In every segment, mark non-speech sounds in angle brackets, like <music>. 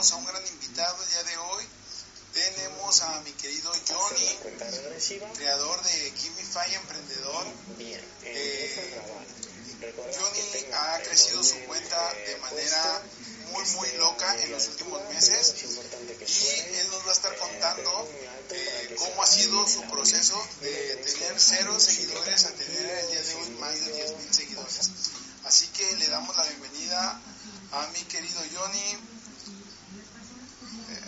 tenemos a un gran invitado el día de hoy. Tenemos a mi querido Johnny, creador de Kimify Emprendedor. Eh, Johnny ha crecido su cuenta de manera muy muy loca en los últimos meses y él nos va a estar contando eh, cómo ha sido su proceso de tener cero seguidores a tener el día de hoy más de 10 mil seguidores. Así que le damos la bienvenida a mi querido Johnny. Eh,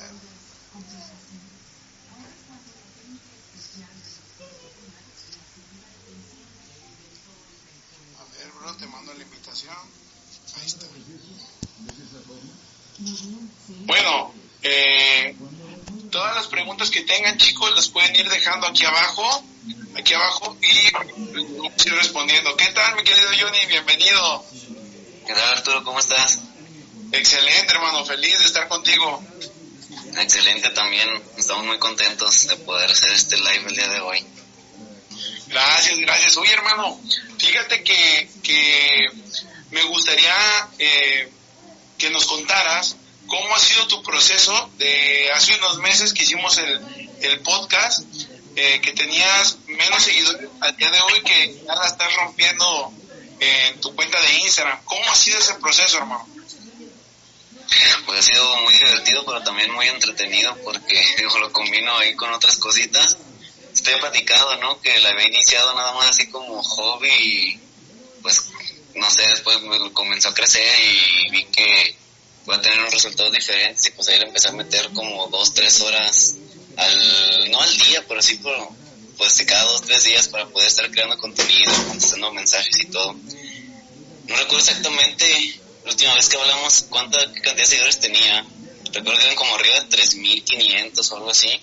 a ver, bro, te mando Ahí está. Bueno, eh, todas las preguntas que tengan, chicos, las pueden ir dejando aquí abajo, aquí abajo, y vamos a ir respondiendo. ¿Qué tal, mi querido Johnny? Bienvenido. ¿Qué tal, Arturo? ¿Cómo estás? Excelente, hermano, feliz de estar contigo. Excelente también, estamos muy contentos de poder hacer este live el día de hoy. Gracias, gracias. Oye, hermano, fíjate que, que me gustaría eh, que nos contaras cómo ha sido tu proceso de hace unos meses que hicimos el, el podcast, eh, que tenías menos seguidores al día de hoy que ya la estás rompiendo en tu cuenta de Instagram. ¿Cómo ha sido ese proceso, hermano? Pues ha sido muy divertido, pero también muy entretenido porque <laughs> digo, lo combino ahí con otras cositas. Estoy platicado, ¿no? Que la había iniciado nada más así como hobby pues no sé, después comenzó a crecer y vi que iba a tener unos resultados diferentes y pues ahí le empecé a meter como dos, tres horas al, no al día, pero sí por, pues cada dos, tres días para poder estar creando contenido, contestando mensajes y todo. No recuerdo exactamente la última vez que hablamos cuánta cantidad de seguidores tenía. Recuerdo que eran como arriba de 3.500 o algo así.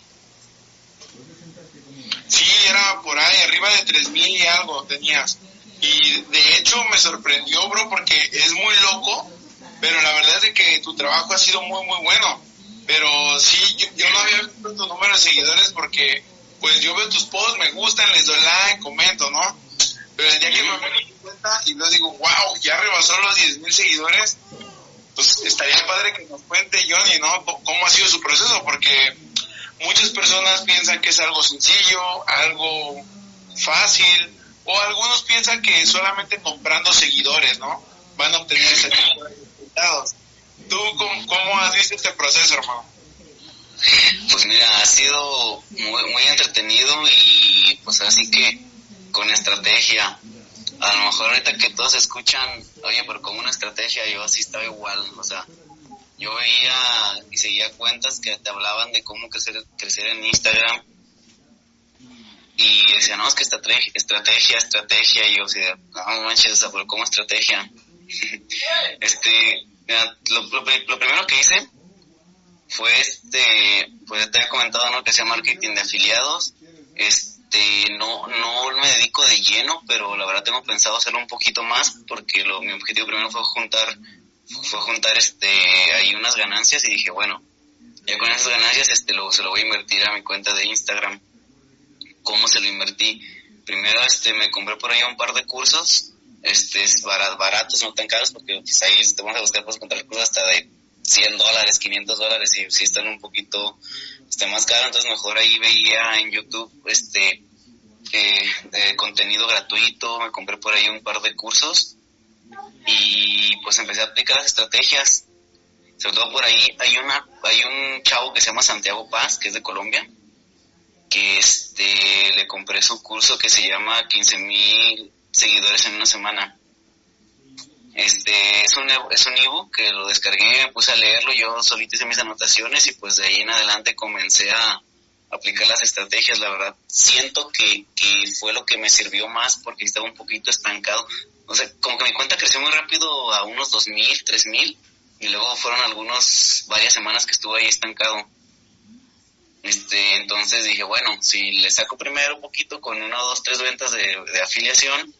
Sí, era por ahí, arriba de 3.000 y algo tenías. Y de hecho me sorprendió, bro, porque es muy loco, pero la verdad es que tu trabajo ha sido muy, muy bueno. Pero sí, yo, yo no había visto tu número de seguidores porque, pues yo veo tus posts, me gustan, les doy like, comento, ¿no? Pero el día que me di cuenta y luego digo, wow, ya rebasó los 10.000 seguidores, pues estaría padre que nos cuente Johnny, ¿no? ¿Cómo ha sido su proceso? Porque muchas personas piensan que es algo sencillo, algo fácil, o algunos piensan que solamente comprando seguidores, ¿no? Van a obtener ese tipo resultados. ¿Tú cómo, cómo has visto este proceso, hermano? Pues mira, ha sido muy, muy entretenido y pues así que con estrategia. A lo mejor ahorita que todos escuchan, oye, pero con una estrategia yo así estaba igual, o sea, yo veía y seguía cuentas que te hablaban de cómo crecer en Instagram y decía, no, es que estrategia, estrategia, estrategia, y yo decía, no manches, o sea, pero ¿cómo estrategia? <laughs> este, lo, lo, primero que hice fue este, pues te había comentado, ¿no? Que sea marketing de afiliados, este, no, no me dedico de lleno, pero la verdad tengo pensado hacerlo un poquito más, porque lo, mi objetivo primero fue juntar, fue juntar este, ahí unas ganancias y dije, bueno, ya con esas ganancias, este, lo, se lo voy a invertir a mi cuenta de Instagram cómo se lo invertí. Primero este me compré por ahí un par de cursos, este baratos, no tan caros, porque pues, ahí te vamos a buscar puedes encontrar cursos hasta de 100 dólares, 500 dólares y si están un poquito este, más caros, entonces mejor ahí veía en YouTube este eh, de contenido gratuito, me compré por ahí un par de cursos y pues empecé a aplicar las estrategias. Sobre todo por ahí hay una hay un chavo que se llama Santiago Paz, que es de Colombia, que este le compré su curso que se llama 15 mil seguidores en una semana. Este es un es un ebook que lo descargué, me puse a leerlo, yo solito hice mis anotaciones y pues de ahí en adelante comencé a aplicar las estrategias, la verdad siento que, que fue lo que me sirvió más porque estaba un poquito estancado. O sea, como que mi cuenta creció muy rápido a unos 2000, 3000 y luego fueron algunos varias semanas que estuve ahí estancado este, entonces dije, bueno, si le saco primero un poquito con una, dos, tres ventas de, de afiliación,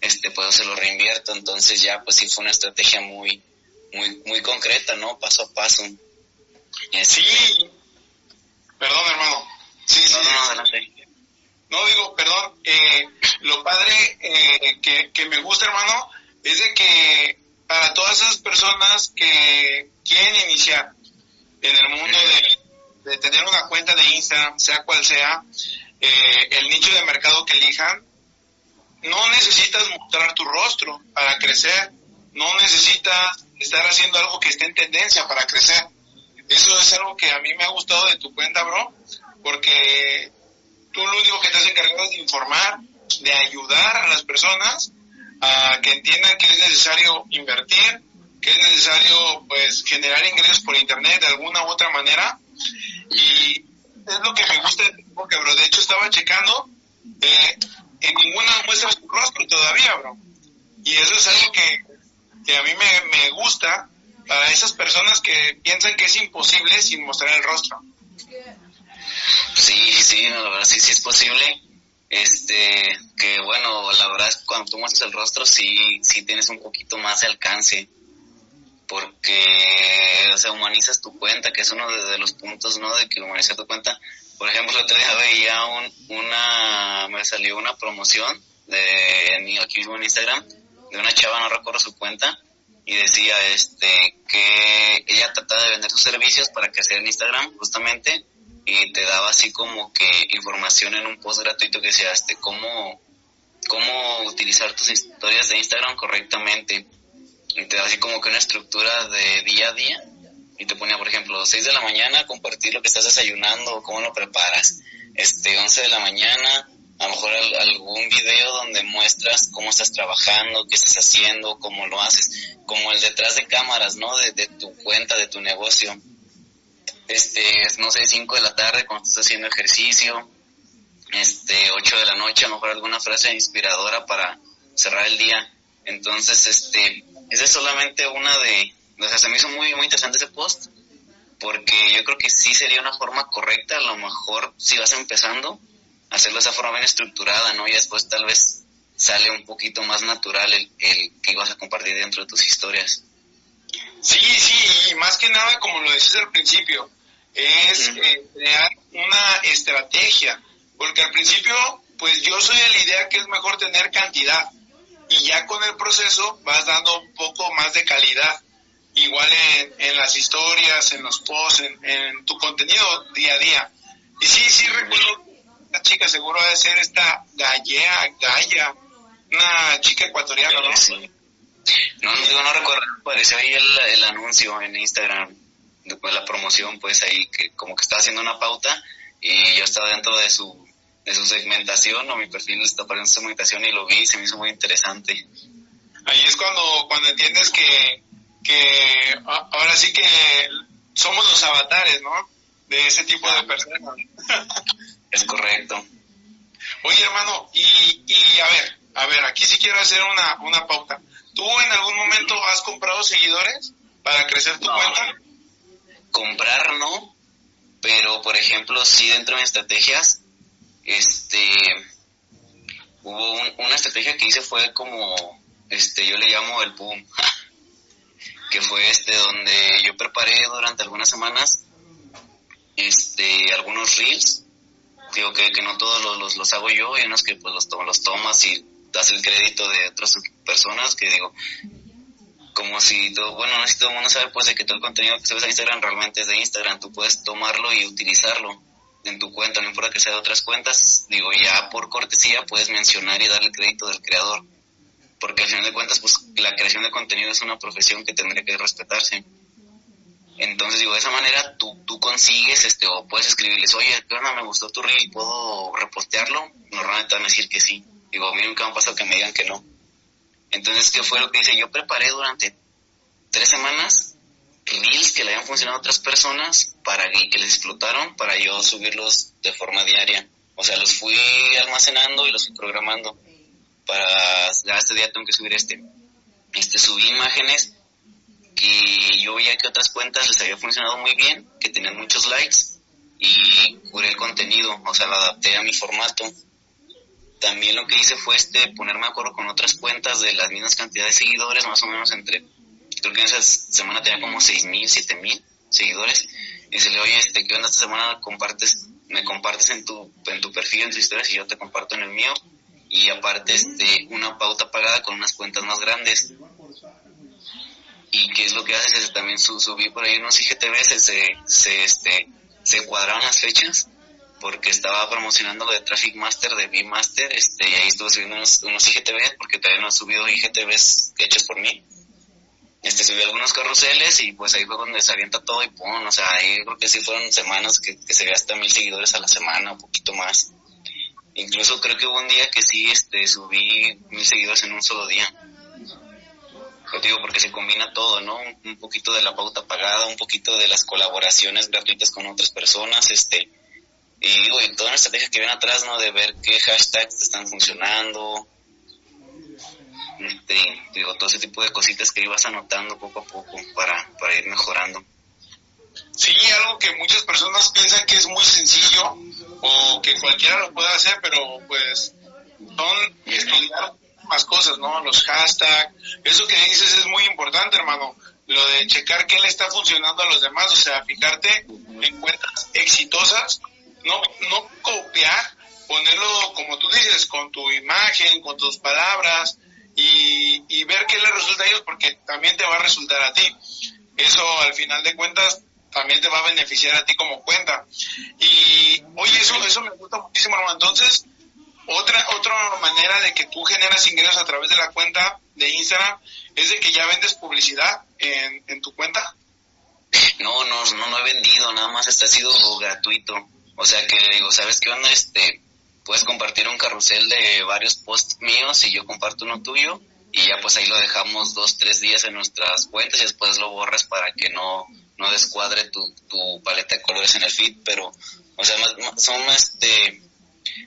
este, pues se lo reinvierto. Entonces ya, pues sí fue una estrategia muy, muy, muy concreta, ¿no? Paso a paso. Este, sí. Perdón, hermano. Sí, no, sí. no, adelante. No, digo, perdón. Eh, lo padre eh, que, que me gusta, hermano, es de que para todas esas personas que quieren iniciar, en el mundo de, de tener una cuenta de Instagram, sea cual sea eh, el nicho de mercado que elijan, no necesitas mostrar tu rostro para crecer, no necesitas estar haciendo algo que esté en tendencia para crecer. Eso es algo que a mí me ha gustado de tu cuenta, bro, porque tú lo único que te has encargado es de informar, de ayudar a las personas a que entiendan que es necesario invertir, que es necesario pues generar ingresos por internet de alguna u otra manera y es lo que me gusta de porque bro de hecho estaba checando eh, en ninguna muestra su rostro todavía bro. Y eso es algo que, que a mí me, me gusta para esas personas que piensan que es imposible sin mostrar el rostro. Sí sí la verdad sí sí es posible. Este que bueno la verdad es que cuando tú muestras el rostro sí sí tienes un poquito más de alcance porque o sea humanizas tu cuenta que es uno de, los puntos no de que humanizar tu cuenta. Por ejemplo el otro día veía un, una me salió una promoción de aquí mismo en Instagram de una chava no recuerdo su cuenta y decía este que ella trataba de vender sus servicios para crecer en Instagram justamente y te daba así como que información en un post gratuito que decía este cómo cómo utilizar tus historias de Instagram correctamente así como que una estructura de día a día y te ponía por ejemplo 6 de la mañana compartir lo que estás desayunando cómo lo preparas este 11 de la mañana a lo mejor algún video donde muestras cómo estás trabajando, qué estás haciendo, cómo lo haces, como el detrás de cámaras, ¿no? De, de tu cuenta, de tu negocio este, no sé, 5 de la tarde cuando estás haciendo ejercicio, este, 8 de la noche, a lo mejor alguna frase inspiradora para cerrar el día. Entonces, este, esa es solamente una de, o sea, se me hizo muy, muy interesante ese post, porque yo creo que sí sería una forma correcta, a lo mejor si vas empezando, hacerlo de esa forma bien estructurada, ¿no? Y después tal vez sale un poquito más natural el, el que ibas a compartir dentro de tus historias. Sí, sí, y más que nada, como lo decías al principio, es eh, crear una estrategia, porque al principio, pues yo soy de la idea que es mejor tener cantidad y ya con el proceso vas dando un poco más de calidad, igual en, en las historias, en los posts, en, tu contenido día a día. Y sí, sí recuerdo, la chica seguro debe ser esta Gallea, Gaya, una chica ecuatoriana, ¿no? No, no, no recuerdo, apareció ahí el, el anuncio en Instagram después la promoción, pues ahí que como que está haciendo una pauta y yo estaba dentro de su, de su segmentación o mi perfil está su segmentación y lo vi y se me hizo muy interesante. Ahí es cuando, cuando entiendes que, que ahora sí que somos los avatares, ¿no? De ese tipo de personas. <laughs> es correcto. Oye, hermano, y, y a ver, a ver, aquí sí quiero hacer una, una pauta. ¿Tú en algún momento has comprado seguidores para crecer tu cuenta? comprar no, pero por ejemplo, sí dentro de mis estrategias, este, hubo una estrategia que hice fue como, este, yo le llamo el boom, <laughs> que fue este donde yo preparé durante algunas semanas, este, algunos reels, digo que, no todos los, los, hago yo, hay unos que pues los, los tomas y das el crédito de otras personas que digo, como si todo, bueno, no sé si todo el mundo sabe pues de que todo el contenido que ve en Instagram realmente es de Instagram, tú puedes tomarlo y utilizarlo en tu cuenta, no importa que sea de otras cuentas, digo, ya por cortesía puedes mencionar y darle crédito del creador, porque al final de cuentas, pues la creación de contenido es una profesión que tendría que respetarse. Entonces, digo, de esa manera tú, tú consigues, este, o puedes escribirles, oye, ¿qué onda? Me gustó tu reel, ¿puedo repostearlo? Normalmente van a decir que sí. Digo, a mí nunca me ha pasado que me digan que no entonces, ¿qué fue lo que hice? Yo preparé durante tres semanas reels que le habían funcionado a otras personas para que, les explotaron para yo subirlos de forma diaria. O sea, los fui almacenando y los fui programando para ya este día tengo que subir este. Este subí imágenes que yo veía que otras cuentas les había funcionado muy bien, que tenían muchos likes y curé el contenido, o sea, lo adapté a mi formato también lo que hice fue este ponerme de acuerdo con otras cuentas de las mismas cantidades de seguidores, más o menos entre, creo que en esa semana tenía como seis mil, siete mil seguidores, y se le oye, este, ¿qué onda esta semana? compartes, me compartes en tu, en tu perfil, en tus historias, y yo te comparto en el mío, y aparte este, una pauta pagada con unas cuentas más grandes. y qué es lo que haces es también subí por ahí unos IGTVs, se, se, este, se cuadraron las fechas porque estaba promocionando lo de Traffic Master, de B-Master, este, y ahí estuve subiendo unos, unos IGTVs, porque todavía no he subido IGTVs hechos por mí. Este, subí algunos carruseles y pues ahí fue donde se avienta todo y pum, o sea, ahí creo que sí fueron semanas que, que se ve hasta mil seguidores a la semana, un poquito más. Incluso creo que hubo un día que sí, este, subí mil seguidores en un solo día. Digo, porque se combina todo, ¿no? Un, poquito de la pauta pagada, un poquito de las colaboraciones gratuitas con otras personas, este, y digo, y toda una estrategia que viene atrás, ¿no? De ver qué hashtags están funcionando, este, digo, todo ese tipo de cositas que ibas anotando poco a poco para, para ir mejorando. Sí, algo que muchas personas piensan que es muy sencillo o que cualquiera lo puede hacer, pero pues son estudiar más cosas, ¿no? Los hashtags, eso que dices es muy importante, hermano. Lo de checar qué le está funcionando a los demás, o sea, fijarte en cuentas exitosas, no, no copiar, ponerlo como tú dices, con tu imagen, con tus palabras y, y ver qué le resulta a ellos, porque también te va a resultar a ti. Eso al final de cuentas también te va a beneficiar a ti como cuenta. Y oye, eso, eso me gusta muchísimo. Entonces, otra, otra manera de que tú generas ingresos a través de la cuenta de Instagram es de que ya vendes publicidad en, en tu cuenta. No, no, no, no he vendido, nada más está ha sido gratuito. O sea que le digo, ¿sabes qué onda? Este, puedes compartir un carrusel de varios posts míos y yo comparto uno tuyo y ya pues ahí lo dejamos dos, tres días en nuestras cuentas y después lo borras para que no, no descuadre tu, tu paleta de colores en el feed, pero, o sea, son este,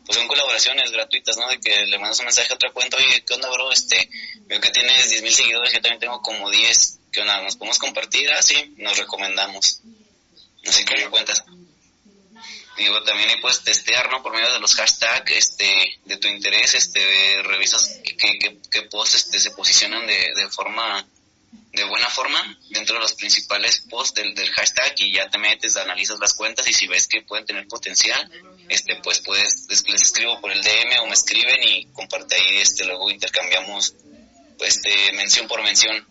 pues son colaboraciones gratuitas, ¿no? De que le mandas un mensaje a otra cuenta, oye, ¿qué onda, bro? Este, veo que tienes 10.000 seguidores, yo también tengo como 10, ¿qué onda? ¿Nos podemos compartir? Ah, sí, nos recomendamos. Así que me cuentas. Digo, también ahí puedes testear, ¿no? Por medio de los hashtags, este, de tu interés, este, revisas qué, posts, este, se posicionan de, de forma de buena forma dentro de los principales posts del, del hashtag y ya te metes, analizas las cuentas y si ves que pueden tener potencial, este pues puedes, les escribo por el DM o me escriben y comparte ahí, este luego intercambiamos este mención por mención.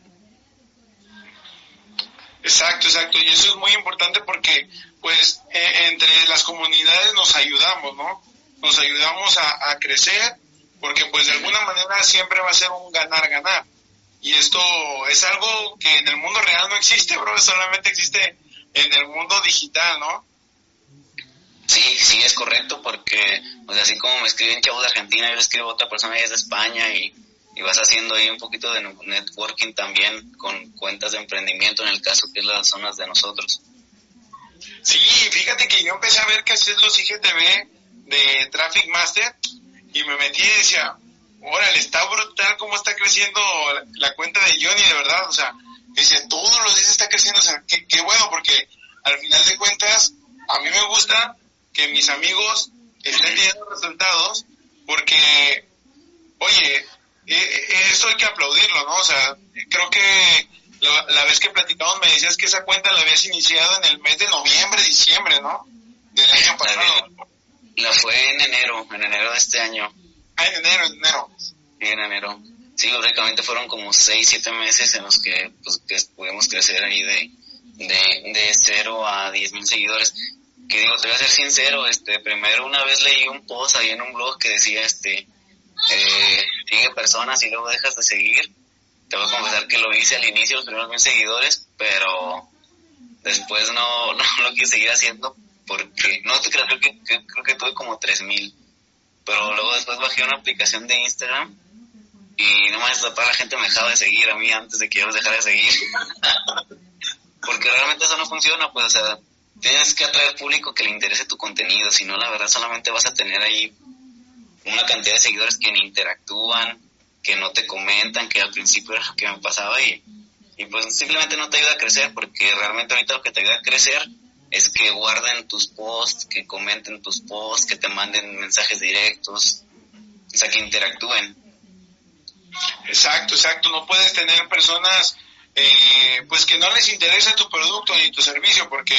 Exacto, exacto, y eso es muy importante porque pues e, entre las comunidades nos ayudamos, ¿no? Nos ayudamos a, crecer porque pues de alguna manera siempre va a ser un ganar-ganar y esto es algo que en el mundo real no existe, bro, solamente existe en el mundo digital, ¿no? Sí, sí, es correcto, porque, así como me escriben chavos de Argentina, yo le escribo a otra persona y es de España y, y vas haciendo ahí un poquito de networking también con cuentas de emprendimiento en el caso que es las zonas de nosotros. Sí, fíjate que yo empecé a ver que haces los IGTV de Traffic Master y me metí y decía, órale, está brutal cómo está creciendo la, cuenta de Johnny, de verdad, o sea, dice, todos los días está creciendo, o sea, qué, bueno, porque al final de cuentas, a mí me gusta que mis amigos estén teniendo resultados, porque, oye, eh, eh, eso hay que aplaudirlo, ¿no? O sea, creo que la, vez que platicamos me decías que esa cuenta la habías iniciado en el mes de noviembre, diciembre, ¿no? Del año pasado. La fue en enero, en enero de este año. Ah, en enero, en enero. Sí, en enero. Sí, lógicamente fueron como 6, 7 meses en los que, pues, que pudimos crecer ahí de, de, de 0 a 10 mil seguidores. Que digo, te voy a ser sincero, este, primero una vez leí un post ahí en un blog que decía, este, eh, sigue personas y luego dejas de seguir. Te voy a confesar que lo hice al inicio, los primeros mil seguidores, pero después no, <laughs> no lo quise seguir haciendo porque, no te creo, creo que, creo que tuve como 3 mil pero luego después bajé una aplicación de Instagram y no más toda la gente me dejaba de seguir a mí antes de que yo los dejara de seguir. <laughs> Porque realmente eso no funciona, pues, o sea, tienes que atraer público que le interese tu contenido, si no, la verdad, solamente vas a tener ahí una cantidad de seguidores que ni interactúan, que no te comentan, que al principio era lo que me pasaba y, y pues simplemente no te ayuda a crecer, porque realmente ahorita lo que te ayuda a crecer es que guarden tus posts, que comenten tus posts, que te manden mensajes directos, o sea, que interactúen. Exacto, exacto. No puedes tener personas eh, pues que no les interesa tu producto ni tu servicio porque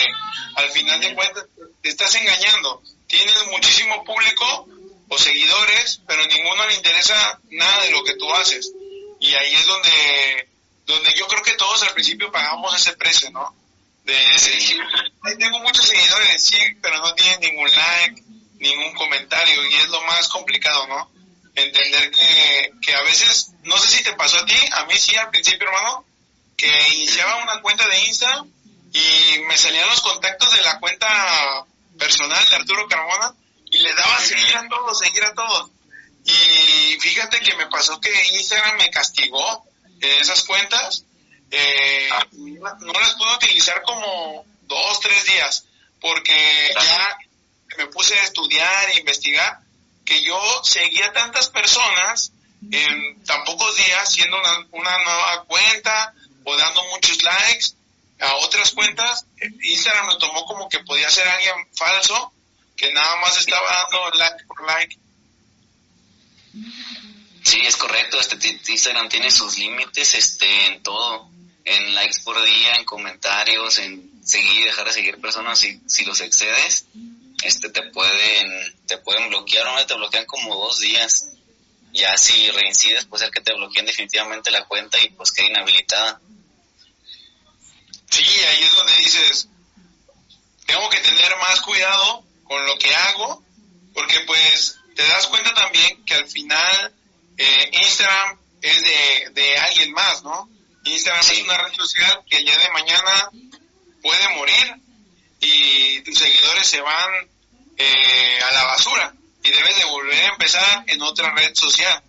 al final de cuentas te estás engañando. Tienes muchísimo público o seguidores, pero ninguno le interesa nada de lo que tú haces. Y ahí es donde donde yo creo que todos al principio pagamos ese precio, ¿no? De decir, tengo muchos seguidores, sí, pero no tienen ningún like, ningún comentario, y es lo más complicado, ¿no? Entender que, que a veces, no sé si te pasó a ti, a mí sí al principio, hermano, que iniciaba una cuenta de Insta y me salían los contactos de la cuenta personal de Arturo Carmona y le daba seguir a todos, seguir a todos. Y fíjate que me pasó que Instagram me castigó en esas cuentas. Eh, no las pude utilizar como dos, tres días, porque ya me puse a estudiar e investigar que yo seguía tantas personas en tan pocos días, siendo una, una nueva cuenta o dando muchos likes a otras cuentas. Instagram me tomó como que podía ser alguien falso que nada más estaba dando like por like. Sí, es correcto. Este Instagram tiene sus límites, este, en todo, en likes por día, en comentarios, en seguir, dejar de seguir personas si, si los excedes, este, te pueden, te pueden bloquear, o no te bloquean como dos días. Ya si reincides, puede ser que te bloqueen definitivamente la cuenta y pues quede inhabilitada. Sí, ahí es donde dices, tengo que tener más cuidado con lo que hago, porque pues te das cuenta también que al final eh, Instagram es de, de, alguien más, ¿no? Instagram es una red social que el día de mañana puede morir y tus seguidores se van eh, a la basura y debes de volver a empezar en otra red social.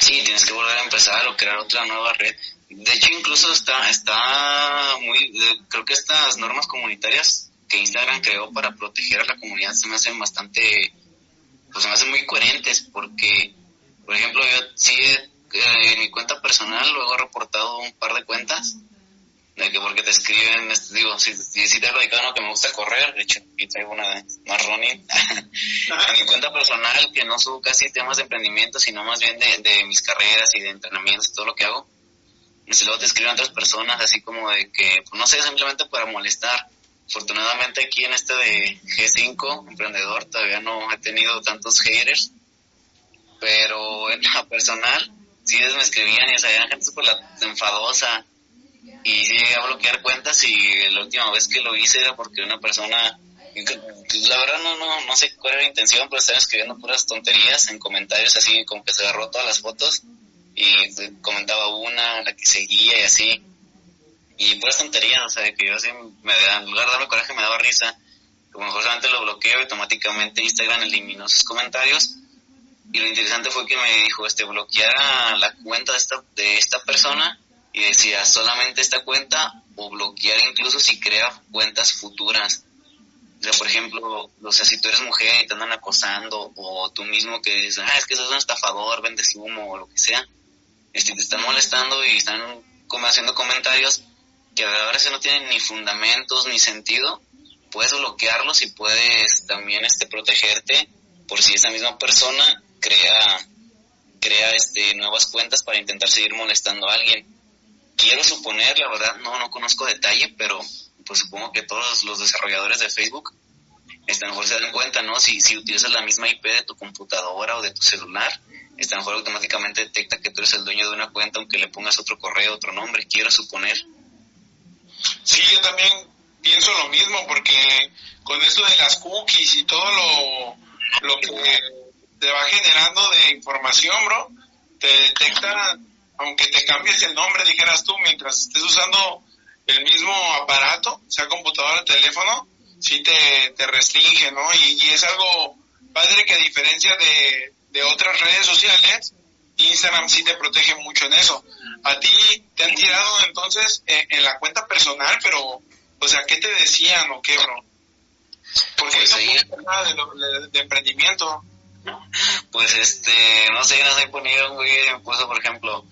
Sí, tienes que volver a empezar o crear otra nueva red. De hecho, incluso está, está muy, creo que estas normas comunitarias que Instagram creó para proteger a la comunidad se me hacen bastante, pues se me hacen muy coherentes porque, por ejemplo, yo sí, eh, en mi cuenta personal luego he reportado un par de cuentas de que porque te escriben, este, digo, si, si, te he platicado que me gusta correr, de hecho, aquí traigo una más running, <laughs> en mi cuenta personal, que no subo casi temas de emprendimiento, sino más bien de, de mis carreras y de entrenamientos y todo lo que hago, y luego te escriben otras personas así como de que, pues, no sé, simplemente para molestar. Afortunadamente aquí en este de G5, emprendedor, todavía no he tenido tantos haters, pero en la personal, sí me escribían y o sea, gente súper enfadosa y sí llegué a bloquear cuentas y la última vez que lo hice era porque una persona, la verdad no, no, no sé cuál era la intención, pero estaba escribiendo puras tonterías en comentarios así como que se agarró todas las fotos y comentaba una, la que seguía y así. Y puras tonterías, o sea, que yo así, me en lugar de darme coraje, me daba risa. Como mejor solamente lo bloqueo y automáticamente Instagram eliminó sus comentarios. Y lo interesante fue que me dijo, este, bloquear la cuenta de esta, de esta persona y decía solamente esta cuenta o bloquear incluso si crea cuentas futuras. O sea, por ejemplo, o sea, si tú eres mujer y te andan acosando o tú mismo que dices, ah, es que sos un estafador, vendes humo o lo que sea, este, te están molestando y están como haciendo comentarios que a veces no tienen ni fundamentos ni sentido, puedes bloquearlos y puedes también este, protegerte por si esa misma persona crea, crea este, nuevas cuentas para intentar seguir molestando a alguien. Quiero suponer, la verdad, no, no conozco detalle, pero pues supongo que todos los desarrolladores de Facebook este, a mejor se dan cuenta, ¿no? Si, si utilizas la misma IP de tu computadora o de tu celular, este, a lo mejor automáticamente detecta que tú eres el dueño de una cuenta aunque le pongas otro correo, otro nombre, quiero suponer. Sí, yo también pienso lo mismo porque con esto de las cookies y todo lo, lo que te va generando de información, bro, te detecta, aunque te cambies el nombre, dijeras tú, mientras estés usando el mismo aparato, sea computadora o teléfono, sí te, te restringe, ¿no? Y, y, es algo padre que a diferencia de, de otras redes sociales, Instagram sí te protege mucho en eso. A ti te han tirado entonces en, la cuenta personal, pero, o sea, ¿qué te decían o qué, bro? Porque pues no nada de, de, emprendimiento. Pues este, no sé, no sé, ponía un güey, puso, por ejemplo,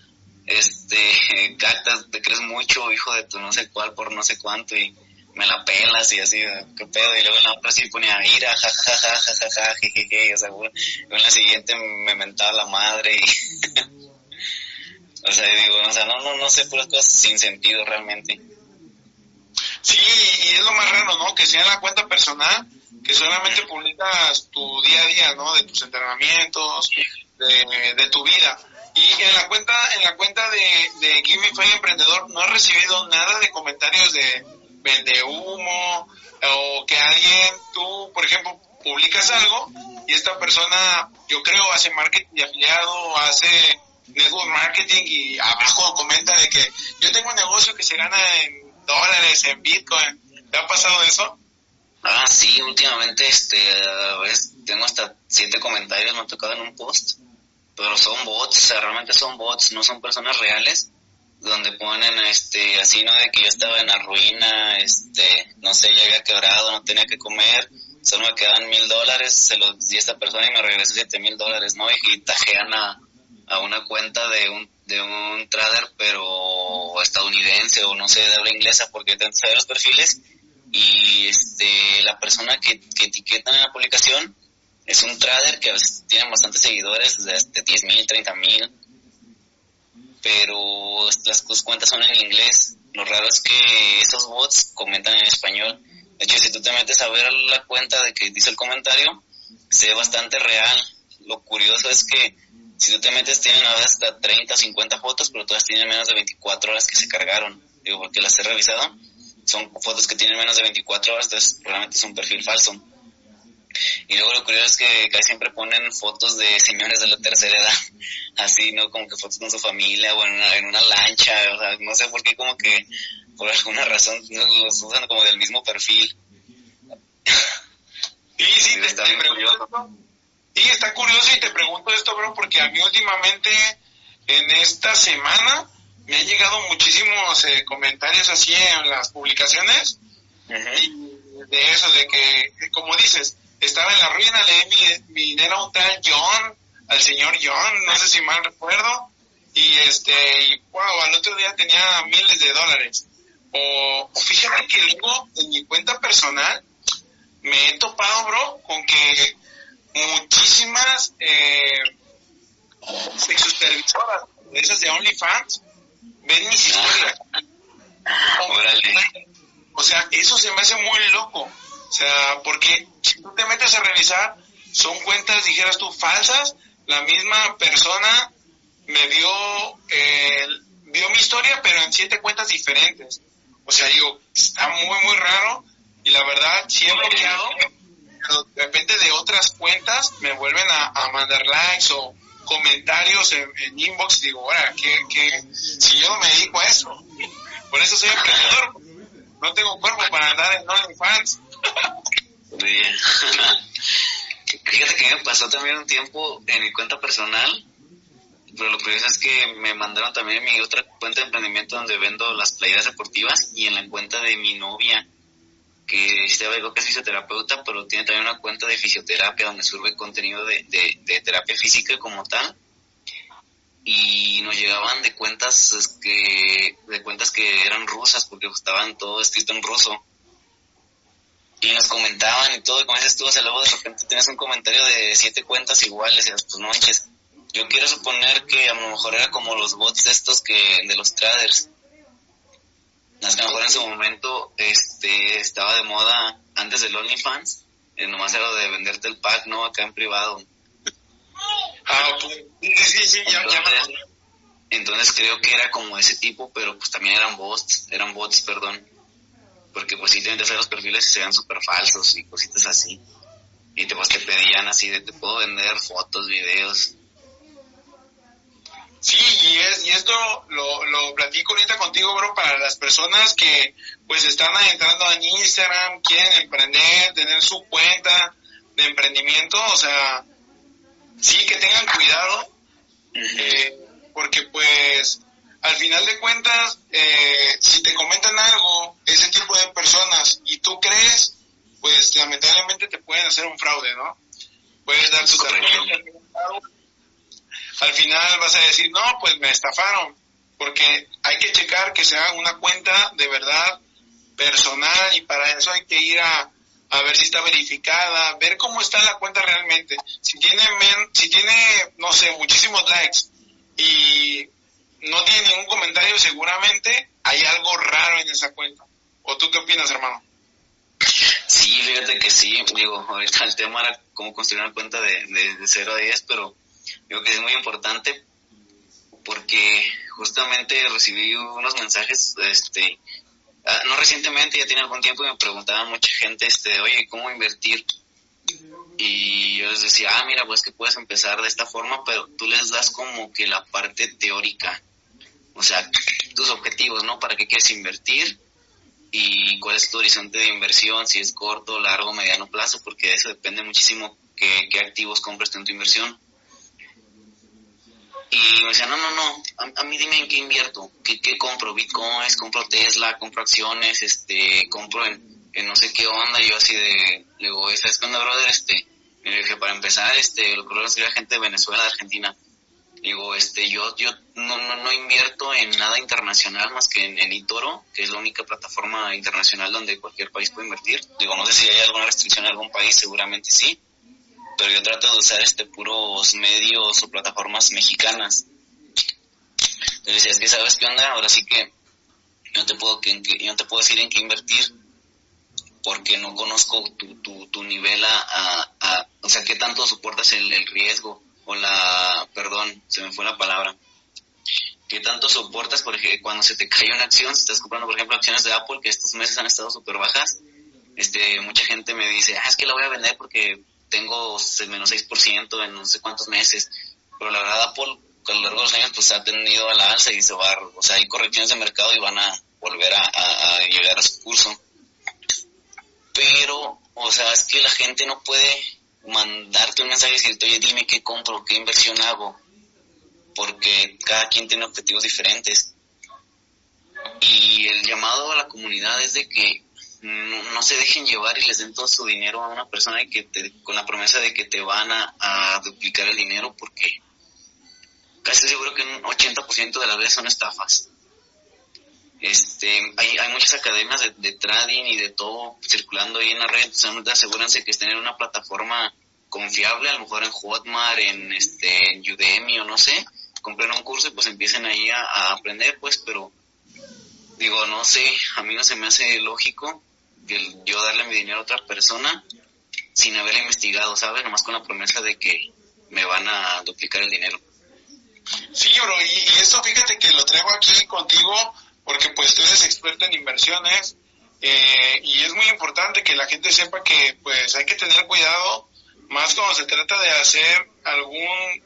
este, <laughs> cactas, te crees mucho, hijo de tu no sé cuál, por no sé cuánto, y me la pelas y así, qué pedo, y luego en la otra sí ponía ira, ja, ja, ja, ja, jejeje, o sea, luego en la siguiente me mentaba la madre y, <laughs> o sea, digo, o sea, no, no, no sé, puras cosas sin sentido realmente. Sí, y es lo más raro, ¿no? Que sea la cuenta personal, que solamente publicas tu día a día, ¿no? De tus entrenamientos, de, de tu vida. Y en la cuenta, en la cuenta de, de Gimmify Emprendedor no he recibido nada de comentarios de vende humo o que alguien, tú, por ejemplo, publicas algo y esta persona, yo creo, hace marketing de afiliado, hace network marketing y abajo comenta de que yo tengo un negocio que se gana en dólares, en Bitcoin. ¿Te ha pasado eso? Ah, sí, últimamente este, tengo hasta siete comentarios, me han tocado en un post, pero son bots, o sea, realmente son bots, no son personas reales, donde ponen, este, así, ¿no? De que yo estaba en la ruina, este, no sé, ya había quebrado, no tenía que comer, solo me quedan mil dólares, se los di a esta persona y me regresó siete mil dólares, ¿no? Y <laughs> tajean a, a una cuenta de un, de un trader, pero estadounidense o no sé, de habla inglesa, porque que saber los perfiles y este la persona que, que etiqueta en la publicación es un trader que tiene bastantes seguidores, de 10 mil, 30 mil, pero las cuentas son en inglés. Lo raro es que esos bots comentan en español. De hecho, si tú te metes a ver la cuenta de que dice el comentario, se ve bastante real. Lo curioso es que si tú te metes, tienen hasta 30 o 50 fotos, pero todas tienen menos de 24 horas que se cargaron. Digo, porque las he revisado son fotos que tienen menos de 24 horas, entonces realmente es un perfil falso. Y luego lo curioso es que casi siempre ponen fotos de señores de la tercera edad, <laughs> así, ¿no? Como que fotos con su familia o en una, lancha, o sea, no sé por qué como que por alguna razón los usan como del mismo perfil. Sí, sí, te, está curioso. Sí, está curioso y te pregunto esto, bro, porque a mí últimamente en esta semana me han llegado muchísimos eh, comentarios así en las publicaciones de eso, de que, como dices, estaba en la ruina, leí mi, dinero a un tal John, al señor John, no sé si mal recuerdo, y este, y wow, al otro día tenía miles de dólares. O, fíjate que luego en mi cuenta personal me he topado, bro, con que muchísimas eh, sexoservisoras, esas de OnlyFans, ven mis historias. O sea, eso se me hace muy loco. O sea, porque si tú te metes a revisar, son cuentas, dijeras tú, falsas. La misma persona me dio, eh, vio mi historia, pero en siete cuentas diferentes. O sea, digo, está muy, muy raro. Y la verdad, si he bloqueado, de repente de otras cuentas me vuelven a, a mandar likes o comentarios en, inbox, digo, ahora, que, si yo no me dedico a eso, por eso soy emprendedor, no tengo cuerpo para andar en OnlyFans. <laughs> Bien. <laughs> Fíjate que me pasó también un tiempo en mi cuenta personal, pero lo curioso es que me mandaron también mi otra cuenta de emprendimiento donde vendo las playeras deportivas y en la cuenta de mi novia que este algo que es fisioterapeuta, pero tiene también una cuenta de fisioterapia donde sube contenido de, de, terapia física como tal. Y nos llegaban de cuentas que, de cuentas que eran rusas porque estaban todo escrito en ruso. Y nos comentaban y todo, y como dices tú, o luego de repente tienes un comentario de siete cuentas iguales y pues no manches. Yo quiero suponer que a lo mejor era como los bots estos que, de los traders, las que mejor en su momento este, estaba de moda antes del OnlyFans, eh, nomás era de venderte el pack, ¿no? Acá en privado. Ah, ok. Sí, sí, sí, ya, entonces, entonces creo que era como ese tipo, pero pues también eran bots, eran bots, perdón. Porque pues sí, te hacer los perfiles y se vean súper falsos y cositas así. Y te, pues, te pedían así de, te puedo vender fotos, videos. Sí, y, es, y esto lo, lo platico ahorita contigo, bro, para las personas que pues están entrando en Instagram, quieren emprender, tener su cuenta de emprendimiento, o sea, sí que tengan cuidado, eh, porque pues al final de cuentas, eh, si te comentan algo, ese tipo de personas, y tú crees, pues lamentablemente te pueden hacer un fraude, ¿no? Puedes dar tu tarjeta al final vas a decir, no, pues me estafaron, porque hay que checar que sea una cuenta de verdad personal y para eso hay que ir a, a ver si está verificada, ver cómo está la cuenta realmente. Si tiene, si tiene, no sé, muchísimos likes y no tiene ningún comentario, seguramente hay algo raro en esa cuenta. ¿O tú qué opinas, hermano? Sí, fíjate que sí, digo, ahorita el tema era cómo construir una cuenta de, de, de 0 a 10, pero Creo que es muy importante porque justamente recibí unos mensajes, este, ah, no recientemente, ya tiene algún tiempo y me preguntaba mucha gente, este, oye, ¿cómo invertir? Y yo les decía, ah, mira, pues que puedes empezar de esta forma, pero tú les das como que la parte teórica, o sea, tus objetivos, ¿no? ¿Para qué quieres invertir? Y cuál es tu horizonte de inversión, si es corto, largo, mediano plazo, porque de eso depende muchísimo qué, qué activos compras en tu inversión. Y me decía, no, no, no, a, mí dime en qué invierto, qué, qué compro, bitcoins, compro Tesla, compro acciones, este, compro en, no sé qué onda, y yo así de, le digo, ¿sabes qué onda, brother? Este, me dije, para empezar, este, lo que lo que gente de Venezuela, de Argentina, digo, este, yo, yo no, no, no invierto en nada internacional más que en, en Itoro, que es la única plataforma internacional donde cualquier país puede invertir. Digo, no sé si hay alguna restricción en algún país, seguramente sí, pero yo trato de usar este puros medios o plataformas mexicanas. Entonces es que sabes qué onda, ahora sí que yo te puedo, que, yo no te puedo decir en qué invertir porque no conozco tu, tu, tu nivel a, a, o sea, qué tanto soportas el riesgo o la, perdón, se me fue la palabra, qué tanto soportas porque cuando se te cae una acción, si estás comprando por ejemplo acciones de Apple que estos meses han estado súper bajas, este, mucha gente me dice, ah, es que la voy a vender porque tengo menos 6% en no sé cuántos meses, pero la verdad Apple a lo largo de los años pues ha tenido a la alza y se va, o sea, hay correcciones de mercado y van a volver a, a, llegar a su curso. Pero, o sea, es que la gente no puede mandarte un mensaje y decirte, oye, dime qué compro, qué inversión hago, porque cada quien tiene objetivos diferentes. Y el llamado a la comunidad es de que no, se dejen llevar y les den todo su dinero a una persona y que con la promesa de que te van a, duplicar el dinero porque casi seguro que un 80% de las veces son estafas. Este, hay, hay muchas academias de, trading y de todo circulando ahí en la red, asegúrense que estén en una plataforma confiable, a lo mejor en Hotmart, en este, Udemy o no sé, compren un curso y pues empiecen ahí a, aprender pues, pero digo, no sé, a mí no se me hace lógico yo darle mi dinero a otra persona sin haber investigado, ¿sabes? Nomás con la promesa de que me van a duplicar el dinero. Sí, bro, y, esto fíjate que lo traigo aquí contigo porque pues tú eres experto en inversiones eh, y es muy importante que la gente sepa que pues hay que tener cuidado más cuando se trata de hacer algún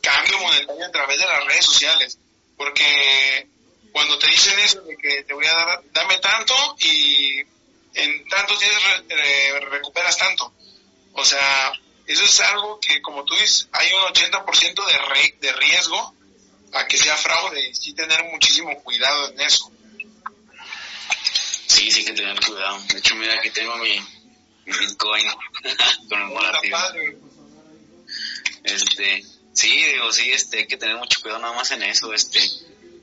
cambio monetario a través de las redes sociales, porque cuando te dicen eso de que te voy a dar, dame tanto y en tantos días recuperas tanto. O sea, eso es algo que, como tú dices, hay un 80% de, de riesgo a que sea fraude y sí tener muchísimo cuidado en eso. Sí, sí que tener cuidado. De hecho, mira, aquí tengo mi, Bitcoin <laughs> conmemorativo. Este, sí, digo, sí, este, hay que tener mucho cuidado nada más en eso, este,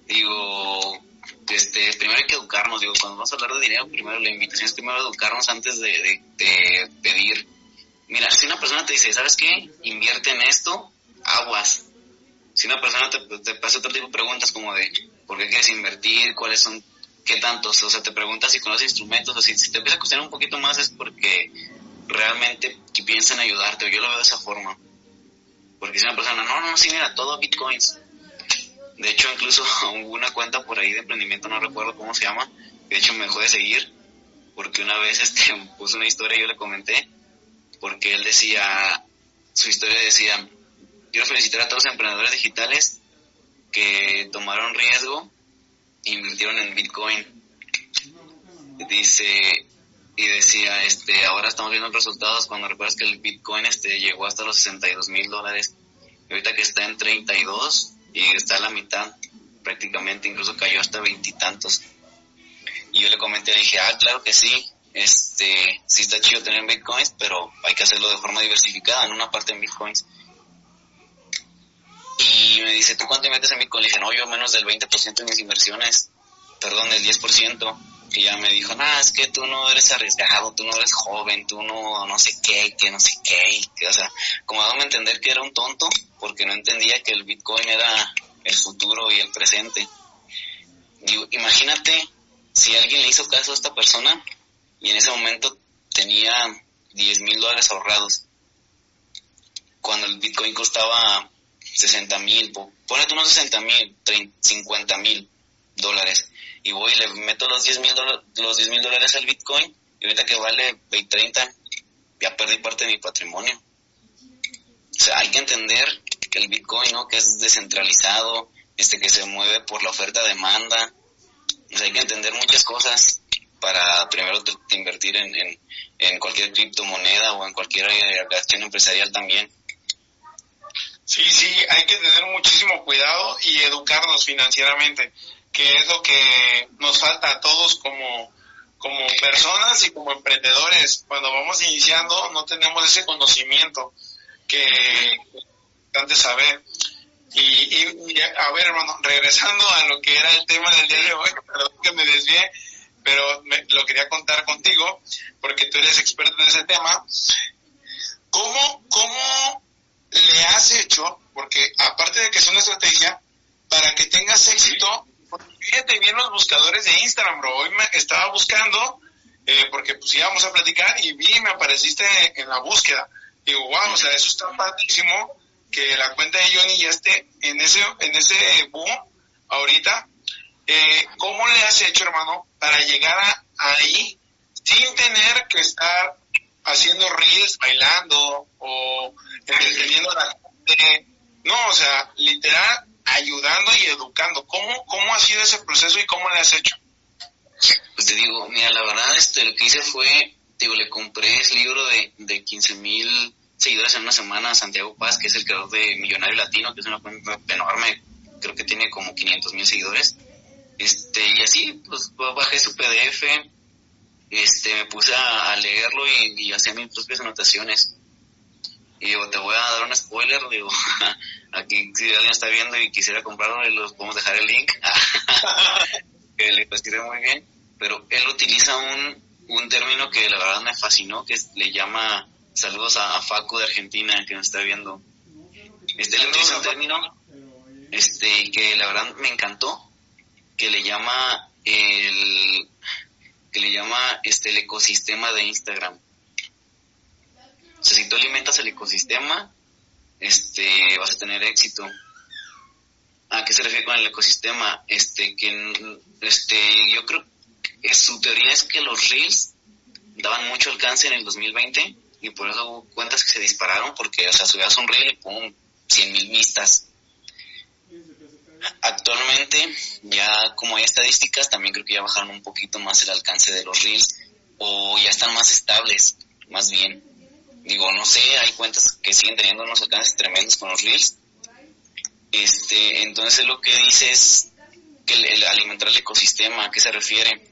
digo, este, primero hay que educarnos, digo, cuando vamos a hablar de dinero, primero la invitación es primero educarnos antes de, de, pedir. Mira, si una persona te dice, ¿sabes qué? Invierte en esto, aguas. Si una persona te, hace otro tipo de preguntas como de, ¿por qué quieres invertir? ¿Cuáles son? ¿Qué tantos? O sea, te preguntas si conoces instrumentos, o si, si te empieza a cuestionar un poquito más es porque realmente piensan ayudarte, o yo lo veo de esa forma. Porque si una persona, no, no, sí, mira, todo bitcoins de hecho, incluso <laughs> hubo una cuenta por ahí de emprendimiento, no recuerdo cómo se llama. De hecho, me dejó de seguir porque una vez <laughs> este, puso una historia y yo le comenté porque él decía, su historia decía, quiero felicitar a todos los emprendedores digitales que tomaron riesgo e invirtieron en Bitcoin. Dice, y decía, este, ahora estamos viendo resultados cuando recuerdas que el Bitcoin este, llegó hasta los 62 mil dólares. Y ahorita que está en 32, y está a la mitad, prácticamente incluso cayó hasta veintitantos. Y, yo le comenté, le dije, ah, claro que sí, este, sí está chido tener bitcoins, pero hay que hacerlo de forma diversificada, en una parte en bitcoins. Y me dice, ¿tú cuánto metes en bitcoin? Le dije, no, yo menos del 20% de mis inversiones, perdón, del 10%. Y ya me dijo, no, es que tú no eres arriesgado, tú no eres joven, tú no, no sé qué, que no sé qué. o sea, como dame a entender que era un tonto, porque no entendía que el Bitcoin era el futuro y el presente. Digo, imagínate si alguien le hizo caso a esta persona y en ese momento tenía 10 mil dólares ahorrados, cuando el Bitcoin costaba 60 mil, ponete unos 60 mil, 50 mil dólares y voy y le meto los 10 mil los 10 mil dólares al Bitcoin y ahorita que vale 20, 30, ya perdí parte de mi patrimonio. O sea, hay que entender que el Bitcoin, ¿no? Que es descentralizado, este que se mueve por la oferta-demanda. O sea, hay que entender muchas cosas para primero invertir en, en, en cualquier criptomoneda o en cualquier acción empresarial también. Sí, sí, hay que tener muchísimo cuidado y educarnos financieramente, que es lo que nos falta a todos como, como personas y como emprendedores. Cuando vamos iniciando no tenemos ese conocimiento que antes saber. Y, y, a ver, hermano, regresando a lo que era el tema del día de hoy, <laughs> perdón que me desvié, pero me, lo quería contar contigo, porque tú eres experto en ese tema. ¿Cómo, cómo le has hecho, porque aparte de que es una estrategia, para que tengas éxito, fíjate bien los buscadores de Instagram, bro. Hoy me estaba buscando, eh, porque pues íbamos a platicar y vi, me apareciste en la búsqueda. Digo, wow, o sea, eso está padrísimo que la cuenta de Johnny ya esté en ese, en ese boom ahorita. Eh, ¿Cómo le has hecho, hermano, para llegar a, ahí sin tener que estar haciendo reels, bailando o entreteniendo la gente? No, o sea, literal, ayudando y educando. ¿Cómo, cómo ha sido ese proceso y cómo le has hecho? Pues te digo, mira, la verdad, este, lo que hice fue, digo, le compré ese libro de, de 15 mil seguidores en una semana a Santiago Paz, que es el creador de Millonario Latino, que es una cuenta enorme, creo que tiene como 500 mil seguidores. Este, y así, pues bajé su PDF, este, me puse a, leerlo y, y hacía mis propias anotaciones. Y digo, te voy a dar un spoiler, digo, <laughs> aquí si alguien está viendo y quisiera comprarlo, los podemos dejar el link, <laughs> que le muy bien, pero él utiliza un, un término que la verdad me fascinó, que le llama, saludos a, Facu de Argentina que nos está viendo, este le utiliza un término este, que la verdad me encantó, que le llama el, que le llama este, el ecosistema de Instagram si tú alimentas el ecosistema, este, vas a tener éxito. ¿A qué se refiere con el ecosistema? Este, que, este, yo creo que su teoría es que los reels daban mucho alcance en el 2020 y por eso cuentas que se dispararon porque, o sea, subías un reel y pum, 100 mil vistas. Actualmente, ya como hay estadísticas, también creo que ya bajaron un poquito más el alcance de los reels o ya están más estables, más bien digo, no sé, hay cuentas que siguen teniendo unos alcances tremendos con los reels. Este, entonces lo que dice es que el, alimentar el ecosistema, ¿a qué se refiere?